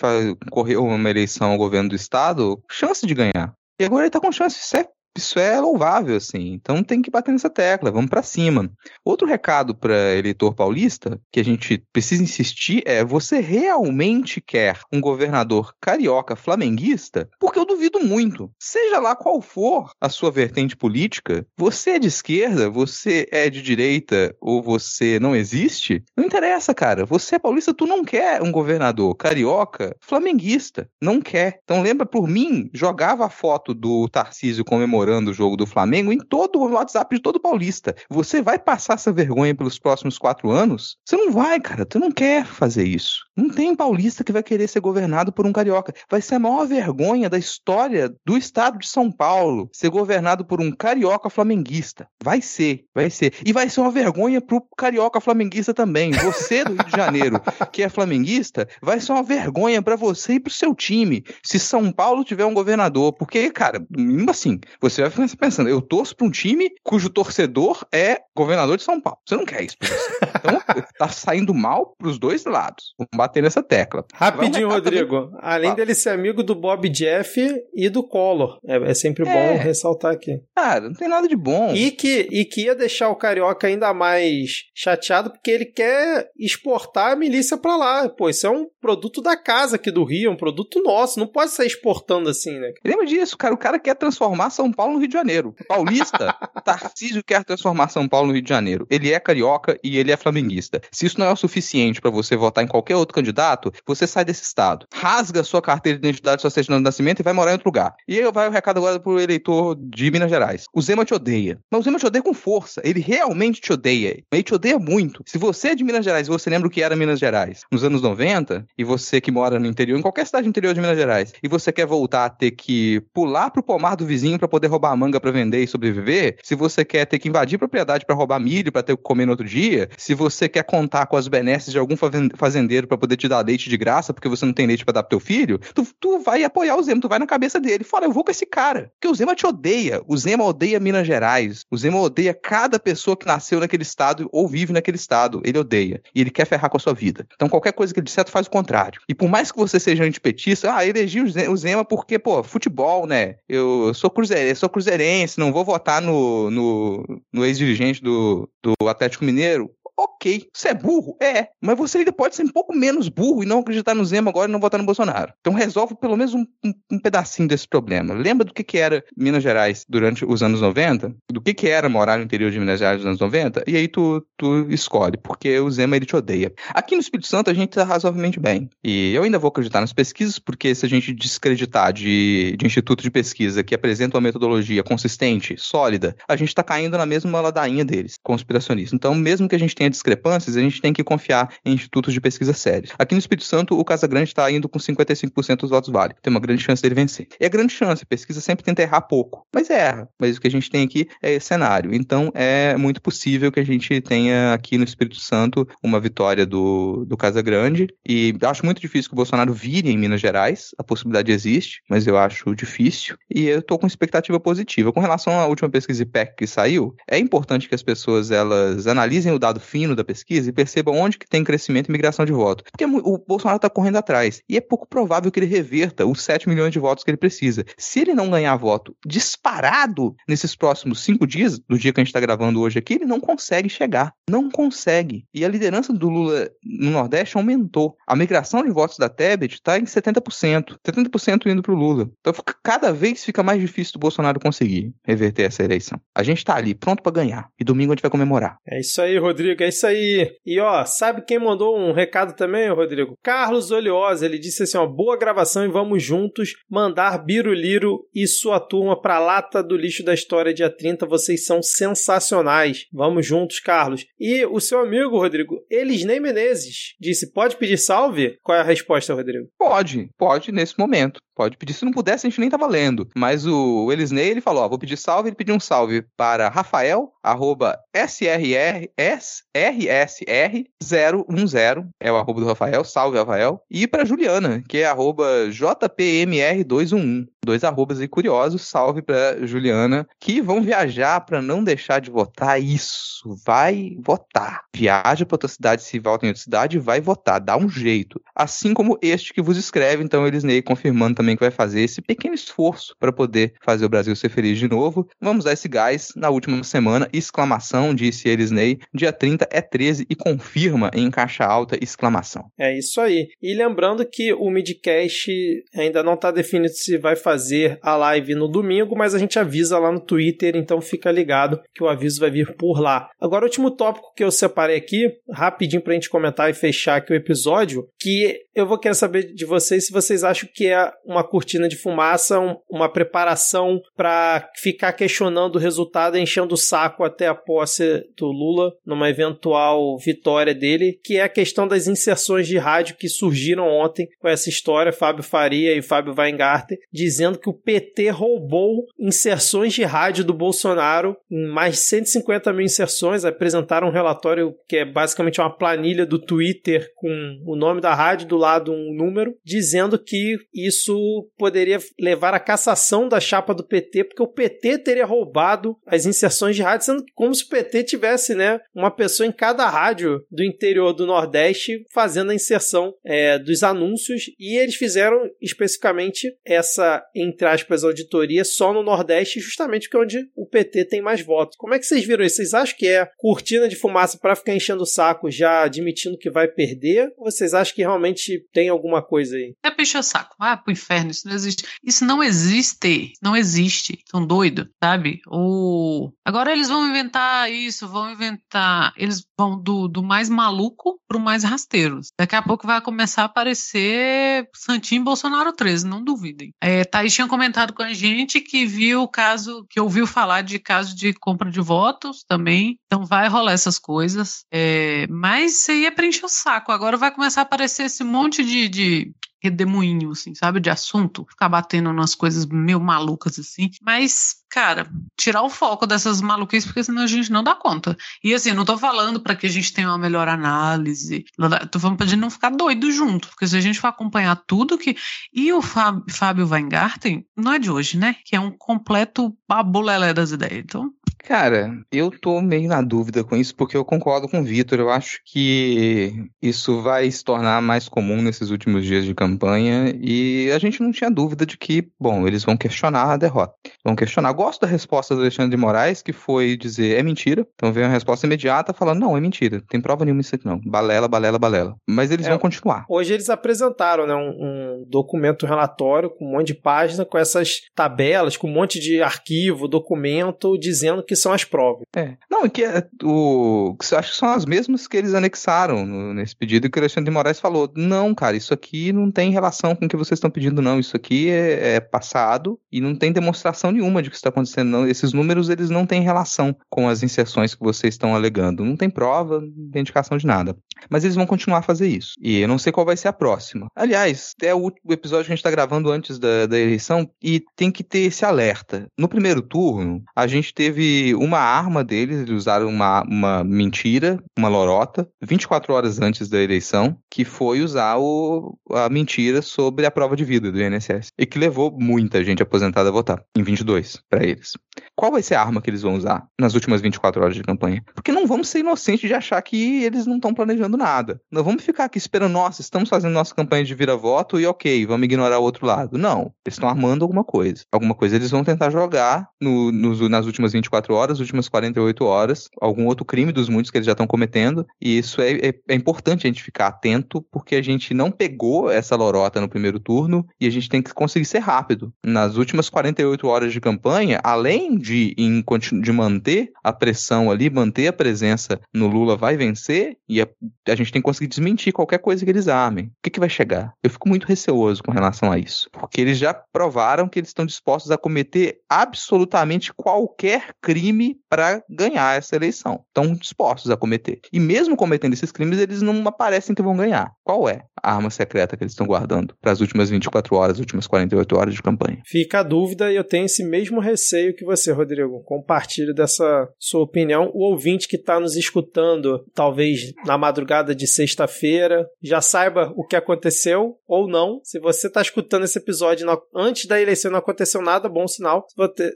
correu uma eleição ao governo do estado, chance de ganhar. E agora ele tá com chance, isso é isso é louvável, assim. Então tem que bater nessa tecla, vamos para cima. Outro recado para eleitor paulista que a gente precisa insistir é: você realmente quer um governador carioca flamenguista? Porque eu duvido muito. Seja lá qual for a sua vertente política, você é de esquerda, você é de direita ou você não existe? Não interessa, cara. Você é paulista, tu não quer um governador carioca flamenguista. Não quer. Então lembra por mim, jogava a foto do Tarcísio comemorando comemorando o jogo do Flamengo em todo o WhatsApp de todo paulista. Você vai passar essa vergonha pelos próximos quatro anos? Você não vai, cara. Tu não quer fazer isso. Não tem paulista que vai querer ser governado por um carioca. Vai ser a maior vergonha da história do estado de São Paulo ser governado por um carioca flamenguista. Vai ser, vai ser. E vai ser uma vergonha pro carioca flamenguista também. Você do Rio de Janeiro, que é flamenguista, vai ser uma vergonha para você e pro seu time se São Paulo tiver um governador. Porque, cara, assim, você você vai ficar pensando, eu torço para um time cujo torcedor é governador de São Paulo. Você não quer isso. Então, tá saindo mal pros dois lados. Vamos bater nessa tecla. Rapidinho, Rodrigo. Também. Além dele ser amigo do Bob Jeff e do Collor. É, é sempre bom é. ressaltar aqui. Cara, não tem nada de bom. E que, e que ia deixar o Carioca ainda mais chateado porque ele quer exportar a milícia pra lá. Pô, isso é um produto da casa aqui do Rio, é um produto nosso. Não pode sair exportando assim, né? Lembra disso, cara. O cara quer transformar São Paulo no Rio de Janeiro. Paulista, Tarcísio quer transformar São Paulo no Rio de Janeiro. Ele é carioca e ele é flamenguista. Se isso não é o suficiente para você votar em qualquer outro candidato, você sai desse estado. Rasga sua carteira de identidade, sua certidão de nascimento e vai morar em outro lugar. E aí vai o recado agora pro eleitor de Minas Gerais. O Zema te odeia. Mas o Zema te odeia com força. Ele realmente te odeia. Ele te odeia muito. Se você é de Minas Gerais e você lembra o que era Minas Gerais nos anos 90, e você que mora no interior, em qualquer cidade interior de Minas Gerais, e você quer voltar a ter que pular pro pomar do vizinho para poder roubar a manga para vender e sobreviver, se você quer ter que invadir propriedade para roubar milho para ter que comer no outro dia, se você quer contar com as benesses de algum fazendeiro para poder te dar leite de graça porque você não tem leite para dar pro teu filho, tu, tu vai apoiar o Zema, tu vai na cabeça dele, fala, eu vou com esse cara, porque o Zema te odeia, o Zema odeia Minas Gerais, o Zema odeia cada pessoa que nasceu naquele estado ou vive naquele estado, ele odeia, e ele quer ferrar com a sua vida. Então qualquer coisa que ele disser, tu faz o contrário. E por mais que você seja antipetista, ah, elegi o Zema porque, pô, futebol, né, eu sou cruzeirense, sou cruzeirense, não vou votar no, no, no ex-dirigente do, do Atlético Mineiro ok. Você é burro? É. Mas você ainda pode ser um pouco menos burro e não acreditar no Zema agora e não votar no Bolsonaro. Então resolve pelo menos um, um, um pedacinho desse problema. Lembra do que, que era Minas Gerais durante os anos 90? Do que, que era morar no interior de Minas Gerais nos anos 90? E aí tu, tu escolhe, porque o Zema ele te odeia. Aqui no Espírito Santo a gente tá razoavelmente bem. E eu ainda vou acreditar nas pesquisas, porque se a gente descreditar de, de instituto de pesquisa que apresenta uma metodologia consistente, sólida, a gente tá caindo na mesma ladainha deles, conspiracionista. Então, mesmo que a gente tenha tenha discrepâncias, a gente tem que confiar em institutos de pesquisa sérios. Aqui no Espírito Santo, o Casagrande está indo com 55% dos votos válidos. Tem uma grande chance dele vencer. E é grande chance, a pesquisa sempre tenta errar pouco, mas erra. Mas o que a gente tem aqui é cenário. Então é muito possível que a gente tenha aqui no Espírito Santo uma vitória do, do Casagrande. E acho muito difícil que o Bolsonaro vire em Minas Gerais. A possibilidade existe, mas eu acho difícil. E eu estou com expectativa positiva. Com relação à última pesquisa IPEC que saiu, é importante que as pessoas elas analisem o dado fino da pesquisa e percebam onde que tem crescimento e migração de voto. Porque o Bolsonaro está correndo atrás. E é pouco provável que ele reverta os 7 milhões de votos que ele precisa. Se ele não ganhar voto disparado nesses próximos cinco dias, do dia que a gente está gravando hoje aqui, ele não consegue chegar. Não consegue. E a liderança do Lula no Nordeste aumentou. A migração de votos da Tebet está em 70%. 70% indo para o Lula. Então cada vez fica mais difícil do Bolsonaro conseguir reverter essa eleição. A gente está ali, pronto para ganhar. E domingo a gente vai comemorar. É isso aí, Rodrigo. É isso aí. E ó, sabe quem mandou um recado também, Rodrigo? Carlos Oliosa. Ele disse assim: ó, boa gravação e vamos juntos mandar Biruliro e sua turma pra lata do lixo da história dia 30. Vocês são sensacionais. Vamos juntos, Carlos. E o seu amigo, Rodrigo, Elisnei Menezes, disse: pode pedir salve? Qual é a resposta, Rodrigo? Pode, pode nesse momento. Pode pedir. Se não pudesse, a gente nem tava lendo. Mas o Elisnei, ele falou: ó, vou pedir salve. Ele pediu um salve para Rafael, arroba SRR, SRSR010. É o arroba do Rafael. Salve, Rafael. E para Juliana, que é arroba JPMR211 dois arrobas aí curiosos. Salve para Juliana, que vão viajar para não deixar de votar. Isso, vai votar. Viaja para outra cidade, se volta em outra cidade, vai votar, dá um jeito. Assim como este que vos escreve, então Elisnei confirmando também que vai fazer esse pequeno esforço para poder fazer o Brasil ser feliz de novo. Vamos dar esse gás na última semana, exclamação, disse Elisnei. Dia 30 é 13 e confirma em caixa alta, exclamação. É isso aí. E lembrando que o Midcast ainda não está definido se vai fazer a live no domingo, mas a gente avisa lá no Twitter, então fica ligado que o aviso vai vir por lá. Agora, último tópico que eu separei aqui, rapidinho pra gente comentar e fechar aqui o episódio, que eu vou querer saber de vocês se vocês acham que é uma cortina de fumaça, um, uma preparação para ficar questionando o resultado, enchendo o saco até a posse do Lula, numa eventual vitória dele, que é a questão das inserções de rádio que surgiram ontem com essa história, Fábio Faria e Fábio Weingarten, dizendo que o PT roubou inserções de rádio do Bolsonaro, em mais de 150 mil inserções, apresentaram um relatório que é basicamente uma planilha do Twitter com o nome da rádio do lado um número, dizendo que isso poderia levar à cassação da chapa do PT, porque o PT teria roubado as inserções de rádio, sendo como se o PT tivesse, né, uma pessoa em cada rádio do interior do Nordeste fazendo a inserção é, dos anúncios, e eles fizeram especificamente essa, entre aspas, auditoria só no Nordeste, justamente porque é onde o PT tem mais votos. Como é que vocês viram isso? Vocês acham que é cortina de fumaça para ficar enchendo o saco já admitindo que vai perder? Ou vocês acham que realmente tem alguma coisa aí? É peixe saco. Ah, pro inferno, isso não existe. Isso não existe. Não existe. Tão doido, sabe? O... Agora eles vão inventar isso, vão inventar. Eles vão do, do mais maluco pro mais rasteiro. Daqui a pouco vai começar a aparecer Santinho Bolsonaro 13, não duvidem. É, Thaís tinha comentado com a gente que viu o caso, que ouviu falar de caso de compra de votos também. Então vai rolar essas coisas. É, mas isso aí é preencher o saco. Agora vai começar a aparecer esse monte de, de redemoinho, assim, sabe? De assunto, ficar batendo nas coisas meio malucas, assim. Mas, cara, tirar o foco dessas maluquices, porque senão a gente não dá conta. E, assim, não tô falando para que a gente tenha uma melhor análise, tô falando pra gente não ficar doido junto, porque se a gente for acompanhar tudo que. E o Fábio Weingarten, não é de hoje, né? Que é um completo babulelé das ideias. Então, Cara, eu tô meio na dúvida com isso, porque eu concordo com o Vitor. Eu acho que isso vai se tornar mais comum nesses últimos dias de campanha e a gente não tinha dúvida de que, bom, eles vão questionar a derrota. Vão questionar. Gosto da resposta do Alexandre de Moraes, que foi dizer é mentira. Então veio uma resposta imediata falando: não, é mentira. Tem prova nenhuma isso aqui não. Balela, balela, balela. Mas eles é, vão continuar. Hoje eles apresentaram né, um, um documento relatório com um monte de página, com essas tabelas, com um monte de arquivo, documento, dizendo que são as provas. É. Não, que é, o, acho que são as mesmas que eles anexaram no- nesse pedido que o Alexandre de Moraes falou. Não, cara, isso aqui não tem relação com o que vocês estão pedindo, não. Isso aqui é, é passado e não tem demonstração nenhuma de que está acontecendo, não. Esses números, eles não têm relação com as inserções que vocês estão alegando. Não tem prova, não tem indicação de nada. Mas eles vão continuar a fazer isso. E eu não sei qual vai ser a próxima. Aliás, é o último episódio que a gente está gravando antes da, da eleição e tem que ter esse alerta. No primeiro turno, a gente teve uma arma deles, eles usaram uma, uma mentira, uma lorota, 24 horas antes da eleição, que foi usar o, a mentira sobre a prova de vida do INSS. E que levou muita gente aposentada a votar, em 22, para eles. Qual vai ser a arma que eles vão usar nas últimas 24 horas de campanha? Porque não vamos ser inocentes de achar que eles não estão planejando nada. Não vamos ficar aqui esperando, nossa, estamos fazendo nossa campanha de vira-voto e ok, vamos ignorar o outro lado. Não, eles estão armando alguma coisa. Alguma coisa eles vão tentar jogar no- nos- nas últimas 24 horas, últimas 48 horas, algum outro crime dos muitos que eles já estão cometendo. E isso é, é- é importante a gente ficar atento, porque a gente não pegou essa lorota no primeiro turno e a gente tem que conseguir ser rápido. Nas últimas 48 horas de campanha, além de, em de manter a pressão ali, manter a presença no Lula vai vencer, e a, a gente tem que conseguir desmentir qualquer coisa que eles armem. O que, que vai chegar? Eu fico muito receoso com relação a isso, porque eles já provaram que eles estão dispostos a cometer absolutamente qualquer crime para ganhar essa eleição. Estão dispostos a cometer. E mesmo cometendo esses crimes, eles não aparecem que vão ganhar. Qual é a arma secreta que eles estão guardando para as últimas 24 horas, as últimas 48 horas de campanha? Fica a dúvida e eu tenho esse mesmo receio que você, Rodrigo. Compartilho dessa sua opinião. O ouvinte que está nos escutando, talvez na madrugada de sexta-feira, já saiba o que aconteceu ou não. Se você está escutando esse episódio antes da eleição não aconteceu nada, bom sinal.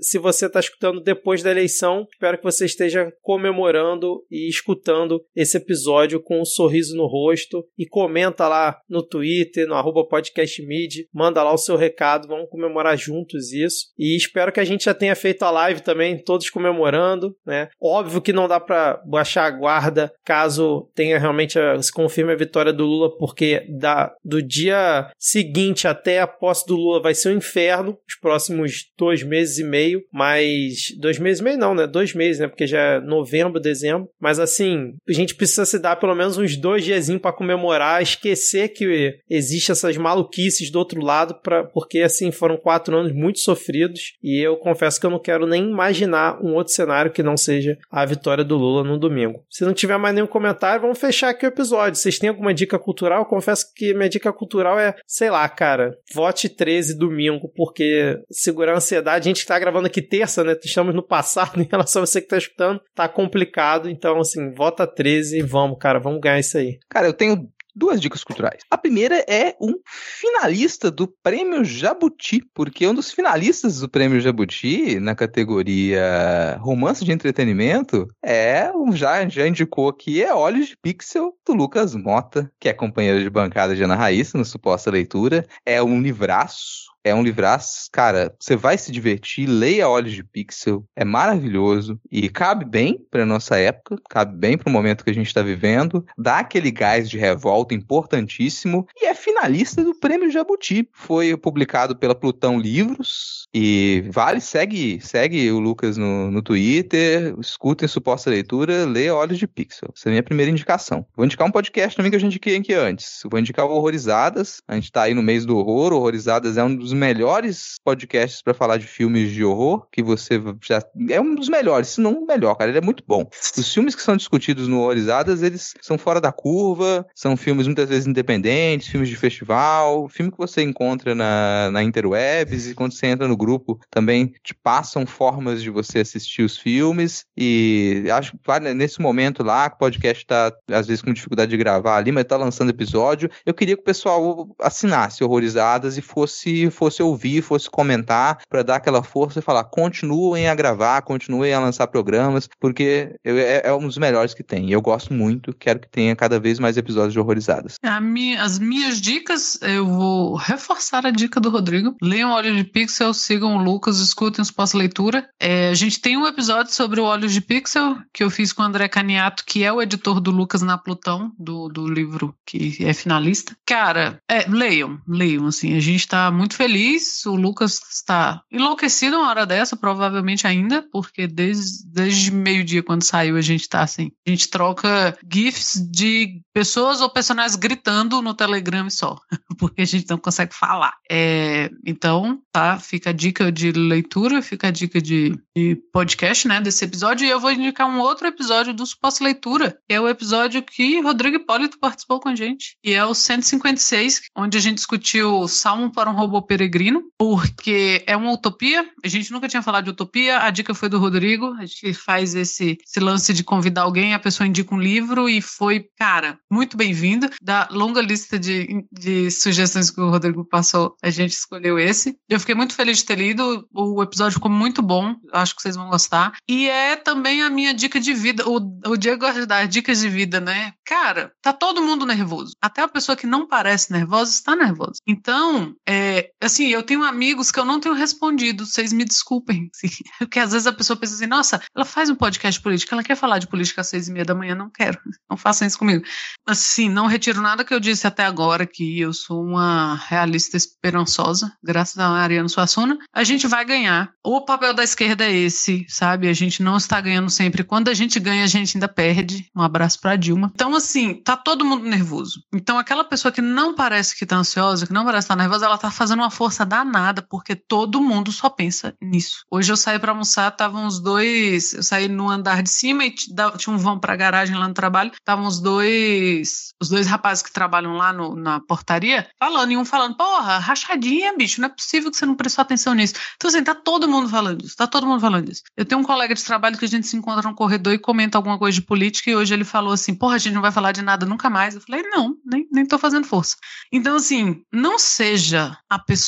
Se você está escutando depois da eleição, espero que você esteja comemorando e escutando esse episódio com um sorriso no rosto e comenta lá no Twitter, no arroba podcastmid, manda lá o seu recado, vamos comemorar juntos isso. E espero que a gente já tenha feito a live também, todos comemorando, né? Óbvio que não dá para baixar a guarda caso tenha realmente a, se confirme a vitória do Lula, porque da, do dia seguinte até a posse do Lula vai ser um inferno, os próximos dois meses e meio, mas dois meses e meio não, né? Dois meses, né? Porque já é novembro, dezembro. Mas assim, a gente precisa se dar pelo menos uns dois diazinhos para comemorar, esquecer que existe essas maluquices do outro lado, pra, porque assim foram quatro anos muito sofridos e eu confesso que eu não quero nem imaginar um outro cenário que não seja a vitória do Lula no domingo. Se não tiver mais nenhum comentário, vamos fechar aqui o episódio. Vocês têm alguma dica cultural? Eu confesso que minha dica cultural é, sei lá, cara, vote 13 domingo, porque segurar a ansiedade, a gente tá gravando aqui terça, né? Estamos no passado em relação a você que tá escutando, tá complicado, então assim, vota 13 e vamos, cara, vamos ganhar isso aí. Cara, eu tenho duas dicas culturais. A primeira é um finalista do Prêmio Jabuti, porque um dos finalistas do Prêmio Jabuti, na categoria Romance de Entretenimento, é, um- já, já indicou aqui, é Olhos de Pixel, do Lucas Mota, que é companheiro de bancada de Ana Raíssa, no Suposta Leitura. É um livraço. É um livraço, cara, você vai se divertir, leia Olhos de Pixel, é maravilhoso e cabe bem para nossa época, cabe bem para o momento que a gente está vivendo, dá aquele gás de revolta importantíssimo e é finalista do Prêmio Jabuti. Foi publicado pela Plutão Livros e vale, segue, segue o Lucas no, no Twitter, escutem suposta leitura, lê Olhos de Pixel. Essa é a minha primeira indicação. Vou indicar um podcast também que eu já indiquei aqui antes. Vou indicar o Horrorizadas. A gente tá aí no mês do horror. Horrorizadas é um dos melhores podcasts para falar de filmes de horror, que você já é um dos melhores, se não o melhor, cara. Ele é muito bom. Os filmes que são discutidos no Horrorizadas, eles são fora da curva, são filmes muitas vezes independentes, filmes de festival, filme que você encontra na, na interwebs e quando você entra no grupo também te passam formas de você assistir os filmes e acho que vale nesse momento lá, que o podcast tá às vezes com dificuldade de gravar ali, mas tá lançando episódio, eu queria que o pessoal assinasse Horrorizadas e fosse fosse ouvir, fosse comentar, para dar aquela força e falar: continuem a gravar, continuem a lançar programas, porque eu- é, é um dos melhores que tem. Eu gosto muito, quero que tenha cada vez mais episódios de horrorizadas. Minha- as minhas dicas, eu vou reforçar a dica do Rodrigo. Leiam Olhos de Pixel, sigam o Lucas, escutem os pós-leitura. É, a gente tem um episódio sobre o Olhos de Pixel, que eu fiz com o André Caniato, que é o editor do Lucas na Plutão, do, do livro que é finalista. Cara, é, leiam, leiam, assim, a gente tá muito feliz feliz. O Lucas está enlouquecido uma hora dessa, provavelmente ainda, porque desde, desde meio-dia, quando saiu, a gente tá assim. A gente troca GIFs de pessoas ou personagens gritando no Telegram só, porque a gente não consegue falar. É, então, tá? Fica a dica de leitura, fica a dica de, de podcast, né? Desse episódio. E eu vou indicar um outro episódio do Suposto Leitura, que é o episódio que Rodrigo Hipólito participou com a gente, e é o 156, onde a gente discutiu Salmo para um Robô Peregrino, porque é uma utopia. A gente nunca tinha falado de utopia, a dica foi do Rodrigo. A gente faz esse, esse lance de convidar alguém, a pessoa indica um livro e foi, cara, muito bem-vindo. Da longa lista de, de sugestões que o Rodrigo passou, a gente escolheu esse. Eu fiquei muito feliz de ter lido, o episódio ficou muito bom, acho que vocês vão gostar. E é também a minha dica de vida. O, o Diego gosta dar dicas de vida, né? Cara, tá todo mundo nervoso. Até a pessoa que não parece nervosa está nervosa. Então, é, assim, eu tenho amigos que eu não tenho respondido, vocês me desculpem. Porque às vezes a pessoa pensa assim, nossa, ela faz um podcast político, ela quer falar de política às seis e meia da manhã, não quero. Não façam isso comigo. Assim, não retiro nada que eu disse até agora, que eu sou uma realista esperançosa, graças a Ariano Suassuna. A gente vai ganhar. O papel da esquerda é esse, sabe? A gente não está ganhando sempre. Quando a gente ganha, a gente ainda perde. Um abraço para Dilma. Então, assim, tá todo mundo nervoso. Então, aquela pessoa que não parece que tá ansiosa, que não parece estar tá nervosa, ela tá fazendo uma força danada, porque todo mundo só pensa nisso. Hoje eu saí para almoçar, estavam os dois. Eu saí no andar de cima e tinha um vão pra garagem lá no trabalho. Estavam os dois. Os dois rapazes que trabalham lá no, na portaria falando, e um falando, porra, rachadinha, bicho, não é possível que você não prestou atenção nisso. Então, assim, tá todo mundo falando disso, tá todo mundo falando disso. Eu tenho um colega de trabalho que a gente se encontra no corredor e comenta alguma coisa de política, e hoje ele falou assim, porra, a gente não vai falar de nada nunca mais. Eu falei, não, nem, nem tô fazendo força. Então, assim, não seja a pessoa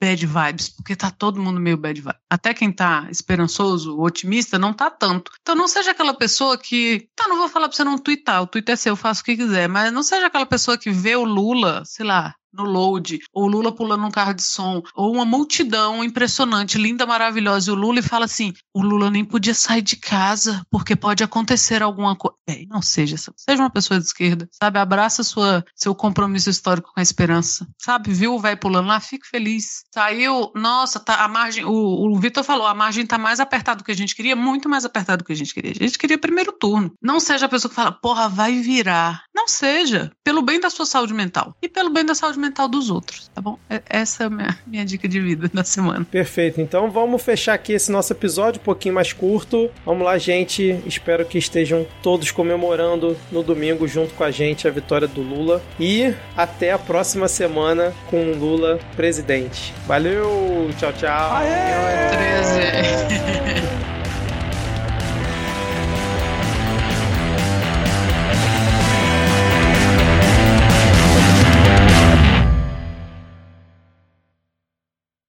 bad vibes, porque tá todo mundo meio bad vibes. Até quem tá esperançoso, otimista, não tá tanto. Então, não seja aquela pessoa que, tá, não vou falar pra você não twittar, o Twitter é seu, eu faço o que quiser, mas não seja aquela pessoa que vê o Lula, sei lá, no load, ou Lula pulando num carro de som, ou uma multidão impressionante, linda, maravilhosa, e o Lula e fala assim: o Lula nem podia sair de casa, porque pode acontecer alguma coisa. É, não seja, seja uma pessoa de esquerda, sabe? Abraça sua, seu compromisso histórico com a esperança, sabe? Viu o velho pulando lá, fique feliz. Saiu, nossa, tá, a margem, o, o Vitor falou, a margem tá mais apertada do que a gente queria, muito mais apertada do que a gente queria. A gente queria primeiro turno. Não seja a pessoa que fala, porra, vai virar. Não seja, pelo bem da sua saúde mental e pelo bem da saúde mental mental dos outros, tá bom? Essa é a minha, minha dica de vida da semana. Perfeito. Então vamos fechar aqui esse nosso episódio um pouquinho mais curto. Vamos lá, gente. Espero que estejam todos comemorando no domingo junto com a gente a vitória do Lula. E até a próxima semana com o Lula presidente. Valeu! Tchau, tchau! Aê! 13.